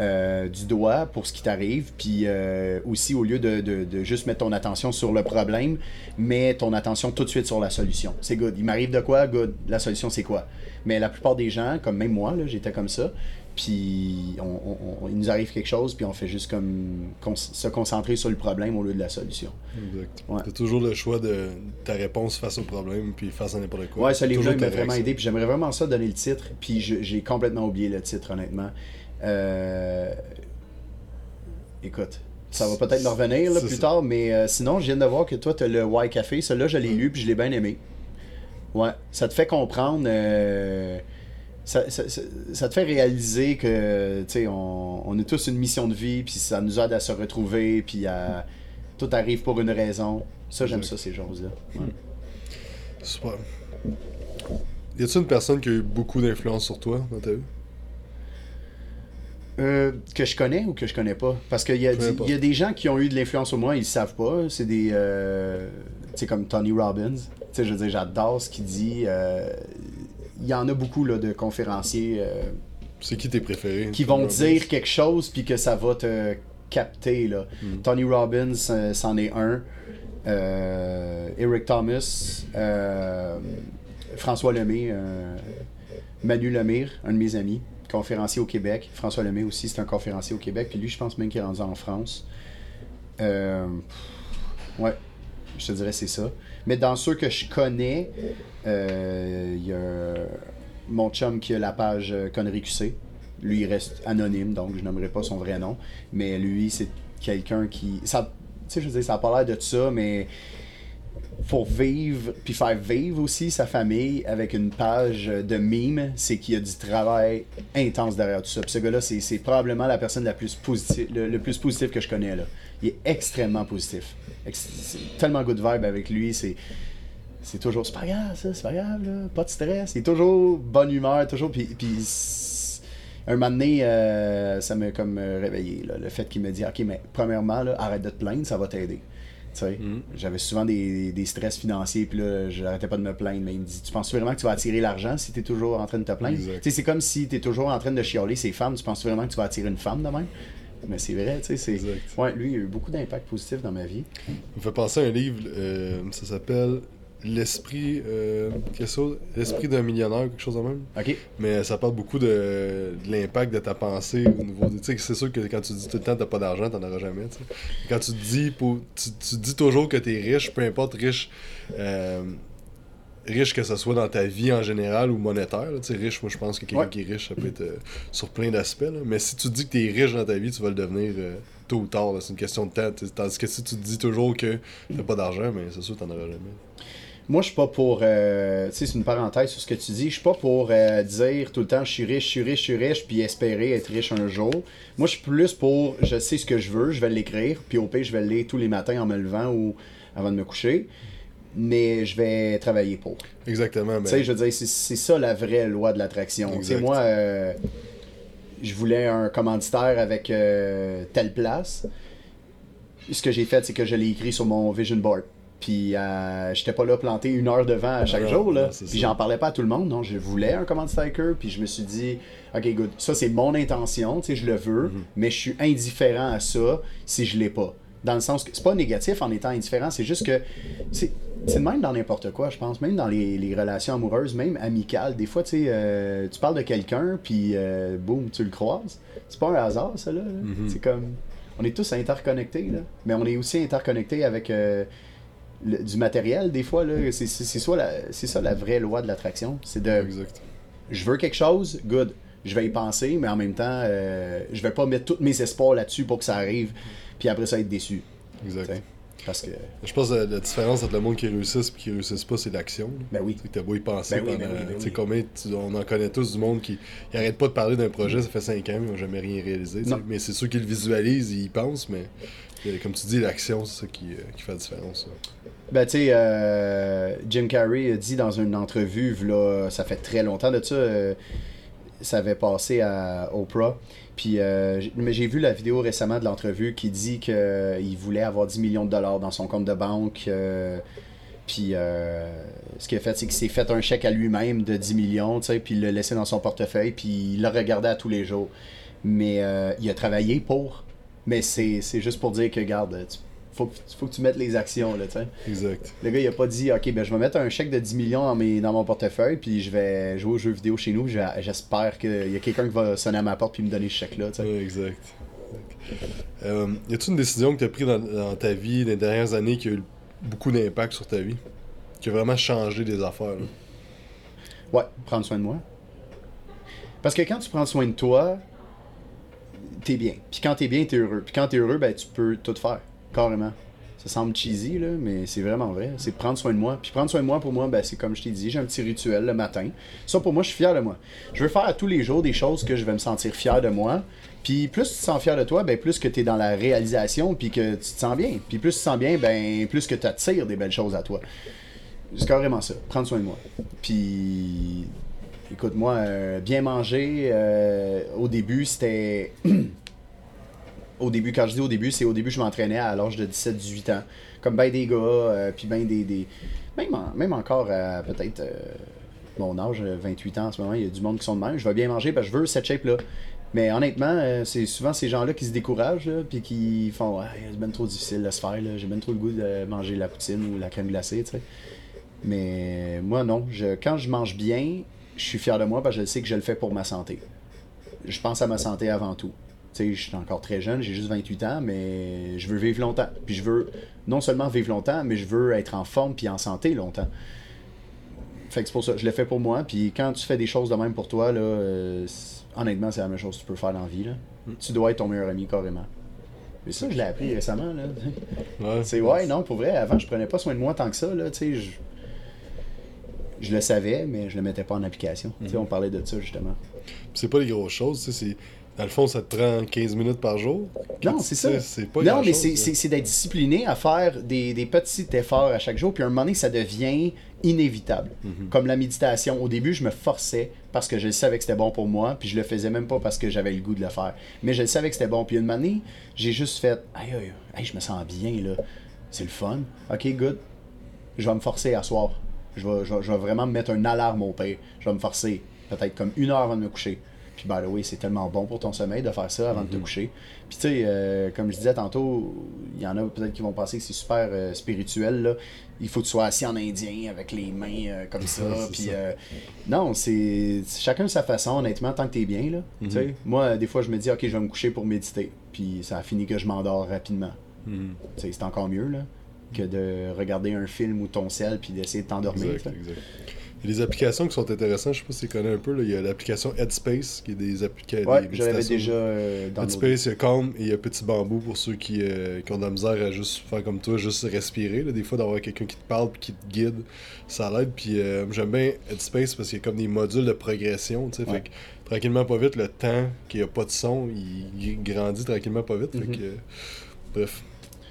euh, du doigt pour ce qui t'arrive, puis euh, aussi au lieu de, de- de juste mettre ton attention sur le problème, mets ton attention tout de suite sur la solution. C'est good. Il m'arrive de quoi? Good. La solution, c'est quoi? Mais la plupart des gens, comme même moi, là, j'étais comme ça, puis on, on- on- il nous arrive quelque chose, puis on fait juste comme con- se concentrer sur le problème au lieu de la solution. Exact. Ouais. T'as toujours le choix de ta réponse face au problème, puis face à n'importe quoi. Ouais, livre-là, Toujours il m'a vraiment aidé, puis j'aimerais vraiment ça donner le titre, puis j'ai complètement oublié le titre, honnêtement. Euh, Écoute, ça va peut-être me revenir là, plus ça. tard, mais euh, sinon, je viens de voir que toi, tu as le Y Café. Celui-là, je l'ai lu, puis je l'ai bien aimé. Ouais, ça te fait comprendre. euh, ça, ça- ça- ça te fait réaliser que, tu sais, on, on a tous une mission de vie, puis ça nous aide à se retrouver, puis à. Tout arrive pour une raison. Ça, j'aime ça, ces choses-là. Ouais. Super. Y a-t-il une personne qui a eu beaucoup d'influence sur toi dans ta vie? Euh, que je connais ou que je connais pas Parce qu'il y, a il y a des gens qui ont eu de l'influence sur moi, ils le savent pas. C'est des. euh, tu comme Tony Robbins. Tu sais, je veux dire, j'adore ce qu'il dit. euh, Il y en a beaucoup là, de conférenciers euh, C'est qui tes préférés qui vont dire quelque chose puis que ça va te capter. Là. Tony Robbins, c'en est un. Eric Thomas, François Lemay, Manu Lemire, un de mes amis, conférencier au Québec. François Lemay aussi, c'est un conférencier au Québec. Puis lui, je pense même qu'il est rendu en France. Euh, ouais, je te dirais c'est ça. Mais dans ceux que je connais, euh, il y a mon chum qui a la page euh, Connerie QC. Lui, il reste anonyme, donc je nommerai pas son vrai nom. Mais lui, c'est quelqu'un qui. Ça, tu sais, je veux dire, ça n'a pas l'air de ça, mais pour vivre, puis faire vivre aussi sa famille avec une page de mime, c'est qu'il y a du travail intense derrière tout ça. Puis ce gars-là, c'est, probablement la personne la plus positive, le, plus positif que je connais. Là. Il est extrêmement positif. Ex- tellement good vibe avec lui. C'est, toujours, c'est pas grave, ça, c'est pas grave, là, pas de stress. Il est toujours bonne humeur, toujours. Puis, puis un moment donné, euh, ça m'a comme euh, réveillé. le fait qu'il me dit, OK, mais premièrement, arrête de te plaindre, ça va t'aider. Sais, J'avais souvent des, des stress financiers, puis là, j'arrêtais pas de me plaindre. Mais il me dit Tu penses vraiment que tu vas attirer l'argent si tu es toujours en train de te plaindre? C'est comme si tu es toujours en train de chialer ces femmes. Tu penses vraiment que tu vas attirer une femme de même? Mais c'est vrai, tu sais. c'est-. Ouais, lui, il a eu beaucoup d'impact positif dans ma vie. Ça me fait penser à un livre, euh, ça s'appelle L'esprit. Euh, quelque chose- L'esprit d'un millionnaire, quelque chose de même. Ok Mais ça parle beaucoup de, de l'impact de ta pensée au niveau de. Tu sais, c'est sûr que quand tu dis tout le temps t'as pas d'argent, t'en auras jamais. tu. Quand tu dis, pour, tu, tu dis toujours que t'es riche, peu importe riche, euh, riche que ce soit dans ta vie en général ou monétaire. là. Tu riche, moi je pense que quelqu'un Ouais. qui est riche, ça peut être euh, sur plein d'aspects. Mais si tu dis que t'es riche dans ta vie, tu vas le devenir euh, tôt ou tard. C'est une question de temps. tu. Tandis que si tu te dis toujours que t'as pas d'argent, mais c'est sûr que t'en auras jamais. Moi, je suis pas pour. euh, tu sais, c'est une parenthèse sur ce que tu dis. Je suis pas pour euh, dire tout le temps je suis riche, je suis riche, je suis riche, puis espérer être riche un jour. Moi, je suis plus pour je sais ce que je veux, je vais l'écrire, puis au pire, je vais le lire tous les matins en me levant ou avant de me coucher. Mais je vais travailler pour. Exactement. Tu sais, je veux dire, c'est- ça la vraie loi de l'attraction. Tu sais, moi, euh, je voulais un commanditaire avec euh, telle place. Ce que j'ai fait, c'est que je l'ai écrit sur mon vision board. Puis euh, j'étais pas là planté une heure devant à chaque jour. Là. Puis j'en parlais pas à tout le monde. Non, je voulais un command striker. Puis je me suis dit, OK, good. Ça, c'est mon intention. Tu sais, je le veux. Mhm. Mais je suis indifférent à ça si je l'ai pas. Dans le sens que c'est pas négatif en étant indifférent. C'est juste que. C'est même dans n'importe quoi, je pense. Même dans les, les relations amoureuses, même amicales. Des fois, tu sais, euh, tu parles de quelqu'un. Puis, euh, boum, tu le croises. C'est pas un hasard, ça, là. là. Mhm. C'est comme. On est tous interconnectés, là. Mais on est aussi interconnectés avec. euh, le- du matériel, des fois, c'est ça la vraie loi de l'attraction. C'est de Exact. je veux quelque chose, good, je vais y penser, mais en même temps, euh, je vais pas mettre tous mes espoirs là-dessus pour que ça arrive, puis après ça être déçu. Exact. Parce que, Je pense que la, la différence entre le monde qui réussisse et qui réussisse pas, c'est l'action. ben oui. T'as beau y penser Ben oui, pendant. ben oui, ben tu sais, oui. combien tu- on en connaît tous du monde qui ils arrêtent pas de parler d'un projet, ça fait 5 ans, ils n'ont jamais rien réalisé. Mais c'est ceux qui le visualisent, ils y pensent, mais euh, comme tu dis, l'action, c'est ça qui, euh, qui fait la différence. là. Ben, tu sais, euh, Jim Carrey a dit dans une entrevue, là, ça fait très longtemps de ça, euh, ça avait passé à Oprah. Puis, euh, j'ai vu la vidéo récemment de l'entrevue qui dit qu'il voulait avoir 10 millions de dollars dans son compte de banque. euh, puis, euh, ce qu'il a fait, c'est qu'il s'est fait un chèque à lui-même de 10 millions, tu sais, puis il l'a laissé dans son portefeuille, puis il le regardait à tous les jours. Mais euh, il a travaillé pour. Mais c'est c'est juste pour dire que, garde, tu- faut, faut que tu mettes les actions, là, tu sais. Exact. Le gars, il a pas dit, OK, ben je vais mettre un chèque de 10 millions dans, mes, dans mon portefeuille, puis je vais jouer aux jeux vidéo chez nous. J'espère qu'il y a quelqu'un qui va sonner à ma porte puis me donner ce chèque-là. tu sais. Ouais, exact. Euh, y a-tu une décision que tu as prise dans, dans ta vie les dernières années qui a eu beaucoup d'impact sur ta vie? Qui a vraiment changé des affaires là? Ouais, prendre soin de moi. Parce que quand tu prends soin de toi, t'es bien. Puis quand t'es bien, t'es heureux. Puis quand t'es heureux, ben tu peux tout faire. Carrément. Ça semble cheesy, là, mais c'est vraiment vrai. C'est prendre soin de moi. Puis prendre soin de moi, pour moi, ben, c'est comme je t'ai dit, j'ai un petit rituel le matin. Ça, pour moi, je suis fier de moi. Je veux faire à tous les jours des choses que je vais me sentir fier de moi. Puis plus tu te sens fier de toi, ben plus que tu es dans la réalisation, puis que tu te sens bien. Puis plus tu te sens bien, ben plus que tu attires des belles choses à toi. C'est carrément ça. Prendre soin de moi. Puis, écoute, moi, euh, bien manger, euh, au début, c'était. au début, quand je dis au début, c'est au début, je m'entraînais à l'âge de 17-18 ans. Comme ben des gars, euh, puis ben des. des... Même, en- même encore à peut-être euh, mon âge, euh, 28 ans en ce moment, il y a du monde qui sont de même. Je vais bien manger parce que je veux cette shape-là. Mais honnêtement, euh, c'est souvent ces gens-là qui se découragent, puis qui font Ah, c'est bien trop difficile de se faire, j'ai bien trop le goût de manger la poutine ou la crème glacée, tu sais. Mais moi, non. Quand je mange bien, je suis fier de moi parce que je sais que je le fais pour ma santé. Je pense à ma santé avant tout. Tu sais, je suis encore très jeune, j'ai juste 28 ans, mais je veux vivre longtemps. Puis je veux non seulement vivre longtemps, mais je veux être en forme puis en santé longtemps. Fait que c'est pour ça, je le fais pour moi. Puis quand tu fais des choses de même pour toi, là, euh, honnêtement, c'est la même chose que tu peux faire dans la vie. Là. Tu dois être ton meilleur ami carrément. Mais ça, je l'ai appris récemment. Là. Ouais. C'est ouais, non, pour vrai, avant, je prenais pas soin de moi tant que ça, là, tu sais, je... je le savais, mais je le mettais pas en application. Sais, on parlait de ça, justement. C'est pas les grosses choses, tu sais, c'est. Dans le fond, ça te prend 15 minutes par jour. Non, c'est ça. C'est pas non, mais c'est- d'être discipliné à faire des, des petits efforts à chaque jour, puis à un moment donné, ça devient inévitable. Mhm. Comme la méditation. Au début, je me forçais parce que je savais que c'était bon pour moi, puis je le faisais même pas parce que j'avais le goût de le faire. Mais je savais que c'était bon. Puis une année, j'ai juste fait Aïe, aïe, aïe, je me sens bien, là. C'est le fun. Ok, good. Je vais me forcer à soir. Je vais, je vais- je vais vraiment me mettre une alarme au pire. Je vais me forcer. Peut-être comme une heure avant de me coucher. Puis, by the way, c'est tellement bon pour ton sommeil de faire ça avant de te coucher. Puis, tu sais, euh, comme je disais tantôt, il y en a peut-être qui vont penser que c'est super euh, spirituel. Là. Il faut que tu sois assis en indien avec les mains euh, comme ça. Puis, non, c'est chacun sa façon, honnêtement, tant que t'es bien. Là, tu sais. Moi, des fois, je me dis, OK, je vais me coucher pour méditer. Puis, ça a fini que je m'endors rapidement. Mhm. Tu sais, c'est encore mieux là, que de regarder un film ou ton sel puis d'essayer de t'endormir. Il y a des applications qui sont intéressantes, je sais pas si tu connais un peu. là. Il y a l'application Headspace qui est des applications. Ouais, je l'avais déjà euh, dans Headspace, il y a Calm et il y a Petit Bambou pour ceux qui, euh, qui ont de la misère à juste faire comme toi, juste respirer. là. Des fois, d'avoir quelqu'un qui te parle puis qui te guide, ça l'aide. Puis euh, j'aime bien Headspace parce qu'il y a comme des modules de progression. tu sais. Ouais. Fait que tranquillement, pas vite, le temps qu'il n'y a pas de son, il, il grandit tranquillement, pas vite. Fait Mhm. que, bref.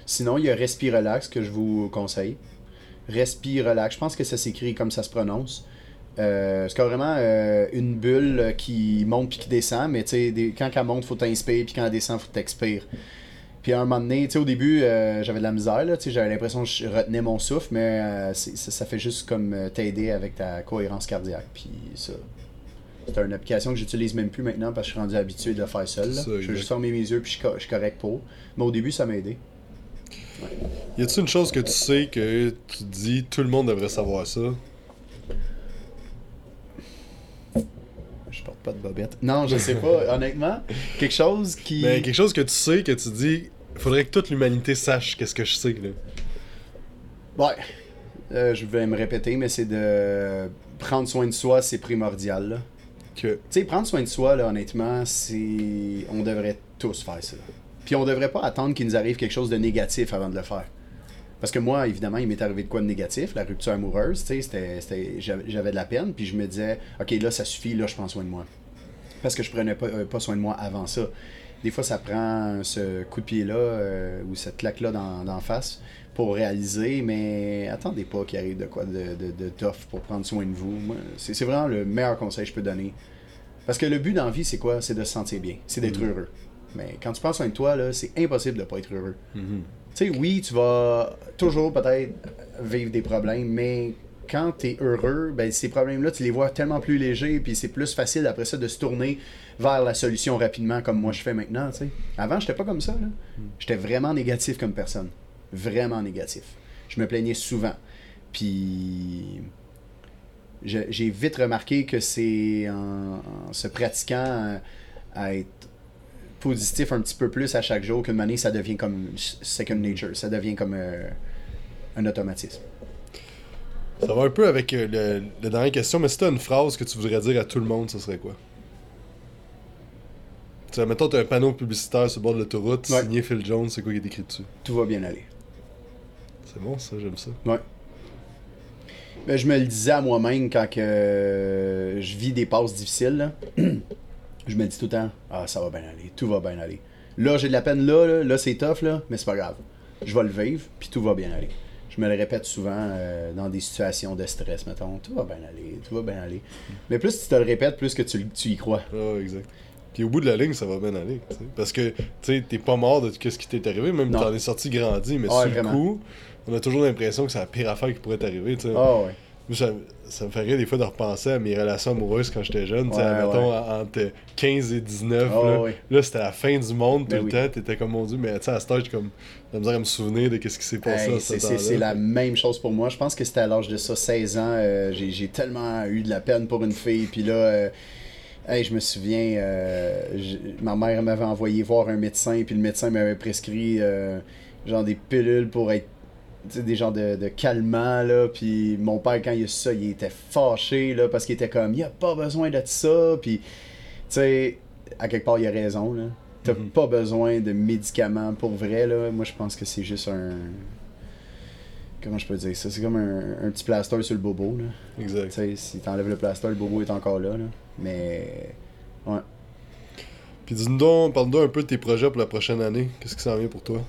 Sinon, il y a Respire Relax que je vous conseille. Respire Relax, je pense que ça s'écrit comme ça se prononce. Euh, c'est carrément euh, une bulle qui monte puis qui descend, mais tu sais, des- quand elle monte, faut t'inspirer, puis quand elle descend, faut t'expire. Puis à un moment donné, tu sais, au début, euh, j'avais de la misère, j'avais l'impression que je retenais mon souffle, mais euh, ça, ça fait juste comme t'aider avec ta cohérence cardiaque. Puis ça, c'est une application que j'utilise même plus maintenant parce que je suis rendu habitué de le faire seul. là. Je vais juste fermer mes yeux puis je suis correct pour. Mais au début, ça m'a aidé. Y a-tu une chose que tu sais que tu dis tout le monde devrait savoir ça? Je porte pas de bobette. Non, je sais pas, honnêtement. Quelque chose qui. Mais quelque chose que tu sais que tu dis faudrait que toute l'humanité sache qu'est-ce que je sais là. Ouais. Euh, je vais me répéter, mais c'est de prendre soin de soi, c'est primordial. là. Que Tu sais, prendre soin de soi, là, honnêtement, c'est. On devrait tous faire ça. Puis on devrait pas attendre qu'il nous arrive quelque chose de négatif avant de le faire. Parce que moi, évidemment, il m'est arrivé de quoi de négatif, la rupture amoureuse, tu sais, j'avais de la peine, puis je me disais, ok, là, ça suffit, là, je prends soin de moi. Parce que je prenais pas, euh, pas soin de moi avant ça. Des fois, ça prend ce coup de pied-là, euh, ou cette claque-là dans, d'en face, pour réaliser, mais attendez pas qu'il arrive de quoi de, de, de tough pour prendre soin de vous. C'est vraiment le meilleur conseil que je peux donner. Parce que le but dans la vie, c'est quoi? C'est de se sentir bien, c'est d'être Mhm. heureux. Mais quand tu prends soin de toi, c'est impossible de pas être heureux. Mhm. Tu sais, oui, tu vas toujours peut-être vivre des problèmes, mais quand tu es heureux, ben, ces problèmes-là, tu les vois tellement plus légers, puis c'est plus facile après ça de se tourner vers la solution rapidement, comme moi je fais maintenant. tu sais. Avant, j'étais pas comme ça. là. J'étais vraiment négatif comme personne. Vraiment négatif. Je me plaignais souvent. Puis j'ai vite remarqué que c'est en, en se pratiquant à, à être positif un petit peu plus à chaque jour qu'une année, ça devient comme second nature. Ça devient comme euh, un automatisme. Ça va un peu avec euh, le, la dernière question, mais si t'as une phrase que tu voudrais dire à tout le monde, ce serait quoi? Tu sais, mettons, t'as un panneau publicitaire sur le bord de l'autoroute, Ouais. signé Phil Jones, c'est quoi qui est écrit dessus? Tout va bien aller. C'est bon, ça, j'aime ça. Ouais. Ben, je me le disais à moi-même quand que euh, je vis des passes difficiles. là. je me dis tout le temps Ah, ça va bien aller, tout va bien aller. Là, j'ai de la peine là, là, là, c'est tough, là, mais c'est pas grave. Je vais le vivre, puis tout va bien aller. Je me le répète souvent euh, dans des situations de stress, mettons. Tout va bien aller, tout va bien aller. Mais plus tu te le répètes, plus que tu, tu y crois. Ah, exact. Puis au bout de la ligne, ça va bien aller. Parce que, tu sais, t'es pas mort de ce qui t'est arrivé, même t'en es sorti grandi, mais Ouais, sur le coup, on a toujours l'impression que c'est la pire affaire qui pourrait t'arriver, tu sais. Ah ouais. Ça, ça me fait rire des fois de repenser à mes relations amoureuses quand j'étais jeune. tu sais, Ouais, mettons, ouais. en- entre 15 et 19. Ah, là, c'était la fin du monde tout Ben le oui. temps. T'étais comme mon Dieu, mais tu sais, à ce âge, j'ai comme la misère à me souvenir de ce qui s'est passé Hey, à ce c'est- la même chose pour moi. Je pense que c'était à l'âge de ça, 16 ans. euh, j'ai tellement eu de la peine pour une fille. Puis là, euh, hey, je me souviens, euh, ma mère m'avait envoyé voir un médecin. Puis le médecin m'avait prescrit euh, genre des pilules pour être. Des genres de, de calmants, là. Puis mon père, quand il a su ça, il était fâché, là, parce qu'il était comme, il n'y a pas besoin de ça. Puis, tu sais, à quelque part, il a raison, là. T'as Mhm. pas besoin de médicaments pour vrai, là. Moi, je pense que c'est juste un. Comment je peux dire ça? C'est comme un, un petit plaster sur le bobo, là. Tu Exact. sais, si t'enlèves le plaster, le bobo est encore là, là. Mais. Ouais. Puis dis-nous donc, parle-nous un peu de tes projets pour la prochaine année. Qu'est-ce qui s'en vient pour toi?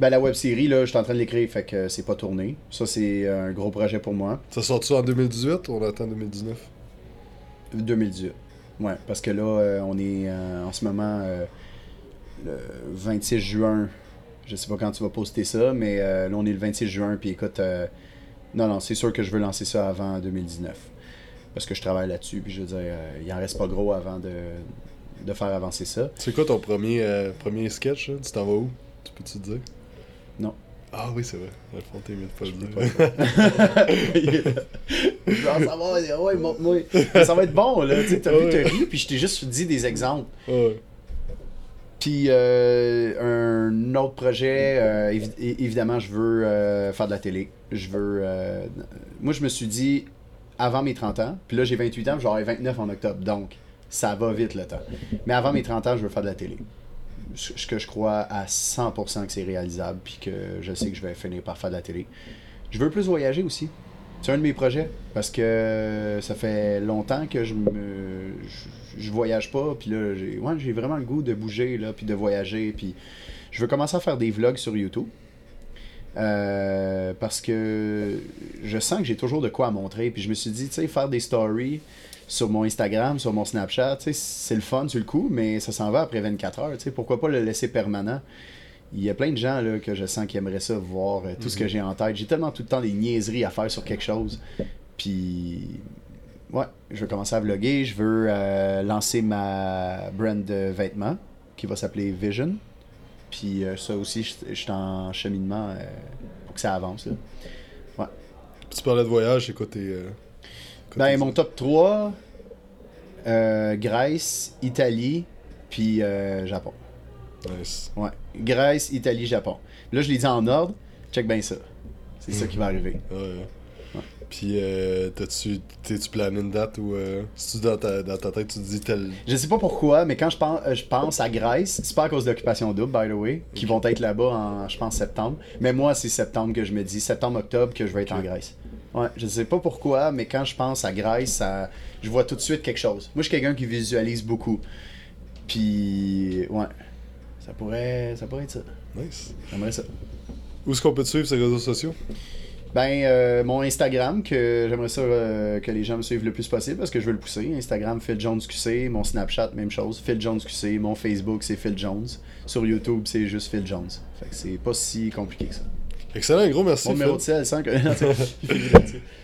Ben, la web série, là, je suis en train de l'écrire, fait que c'est pas tourné. Ça, c'est un gros projet pour moi. Ça sort-tu en 2018 ou on attend 2019 2018. Ouais, parce que là, euh, on est euh, en ce moment euh, le 26 juin. Je sais pas quand tu vas poster ça, mais là, on est le 26 juin. Puis écoute, euh, non, non, c'est sûr que je veux lancer ça avant 2019. Parce que je travaille là-dessus. Puis je veux dire, il en reste pas gros avant de, de faire avancer ça. C'est quoi ton premier, premier sketch là? Tu t'en vas où? Tu peux-tu te dire? Non. Ah oui, c'est vrai. Fond, t'es mieux de pas le dire. Genre, ça va, ouais, montre-moi. Ça va être bon, là. Tu sais, t'as vu, Ouais. t'as ri, puis je t'ai juste dit des exemples. Ouais. Puis euh, un autre projet, euh, évi- évidemment, je veux euh, faire de la télé. Je veux. euh, moi, je me suis dit, avant mes 30 ans, puis là, j'ai 28 ans, puis j'aurai 29 en octobre. Donc, ça va vite le temps. Mais avant mes 30 ans, je veux faire de la télé. Ce que je crois à 100% que c'est réalisable, puis que je sais que je vais finir par faire de la télé. Je veux plus voyager aussi. C'est un de mes projets parce que ça fait longtemps que je me je, voyage pas puis là j'ai ouais, vraiment le goût de bouger là puis de voyager puis je veux commencer à faire des vlogs sur YouTube. Euh, parce que je sens que j'ai toujours de quoi à montrer puis je me suis dit tu sais faire des stories sur mon Instagram, sur mon Snapchat, c'est le fun sur le coup, mais ça s'en va après 24 heures, tu sais, pourquoi pas le laisser permanent? il y a plein de gens là, que je sens qui aimeraient ça, voir euh, tout ce que j'ai en tête. J'ai tellement tout le temps des niaiseries à faire sur quelque chose. Puis, ouais, je veux commencer à vlogger. Je veux euh, lancer ma brand de vêtements qui va s'appeler Vision. Puis, euh, ça aussi, je suis en cheminement pour que ça avance. là. Tu parlais de voyage, tes. Ben, mon top 3, euh, Grèce, Italie, puis euh, Japon. Nice. Ouais. Grèce, Italie, Japon. Là, je les dis en ordre. Check bien ça. C'est ça qui va arriver. Ouais. Puis, euh, t'as-tu, t'es-tu plané une date ou euh, si tu dans ta, dans ta tête, tu te dis tel. Je sais pas pourquoi, mais quand je pense, je pense à Grèce, c'est pas à cause d'Occupation Double, by the way, qui vont être là-bas en, je pense, septembre. Mais moi, c'est septembre que je me dis, septembre-octobre, que je vais être en Grèce. Ouais, je sais pas pourquoi, mais quand je pense à Grèce, ça, je vois tout de suite quelque chose. Moi, je suis quelqu'un qui visualise beaucoup. Puis, ouais, ça pourrait, ça pourrait être ça. Nice. J'aimerais ça. Où est-ce qu'on peut te suivre sur les réseaux sociaux? Ben, euh, mon Instagram, que j'aimerais ça euh, que les gens me suivent le plus possible parce que je veux le pousser. Instagram, Phil Jones QC. Mon Snapchat, même chose. Phil Jones QC. Mon Facebook, c'est Phil Jones. Sur YouTube, c'est juste Phil Jones. Fait que c'est pas si compliqué que ça. Excellent, un gros merci. Mon numéro de Phil. sel, 5.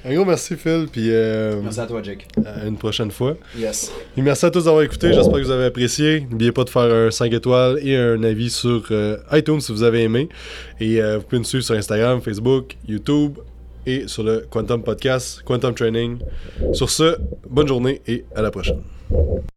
Un gros merci, Phil. Puis, euh, Merci à toi, Jake. à une prochaine fois. Yes. Et merci à tous d'avoir écouté. J'espère que vous avez apprécié. N'oubliez pas de faire un 5 étoiles et un avis sur euh, iTunes si vous avez aimé. Et euh, vous pouvez nous suivre sur Instagram, Facebook, YouTube et sur le Quantum Podcast, Quantum Training. Sur ce, bonne journée et à la prochaine.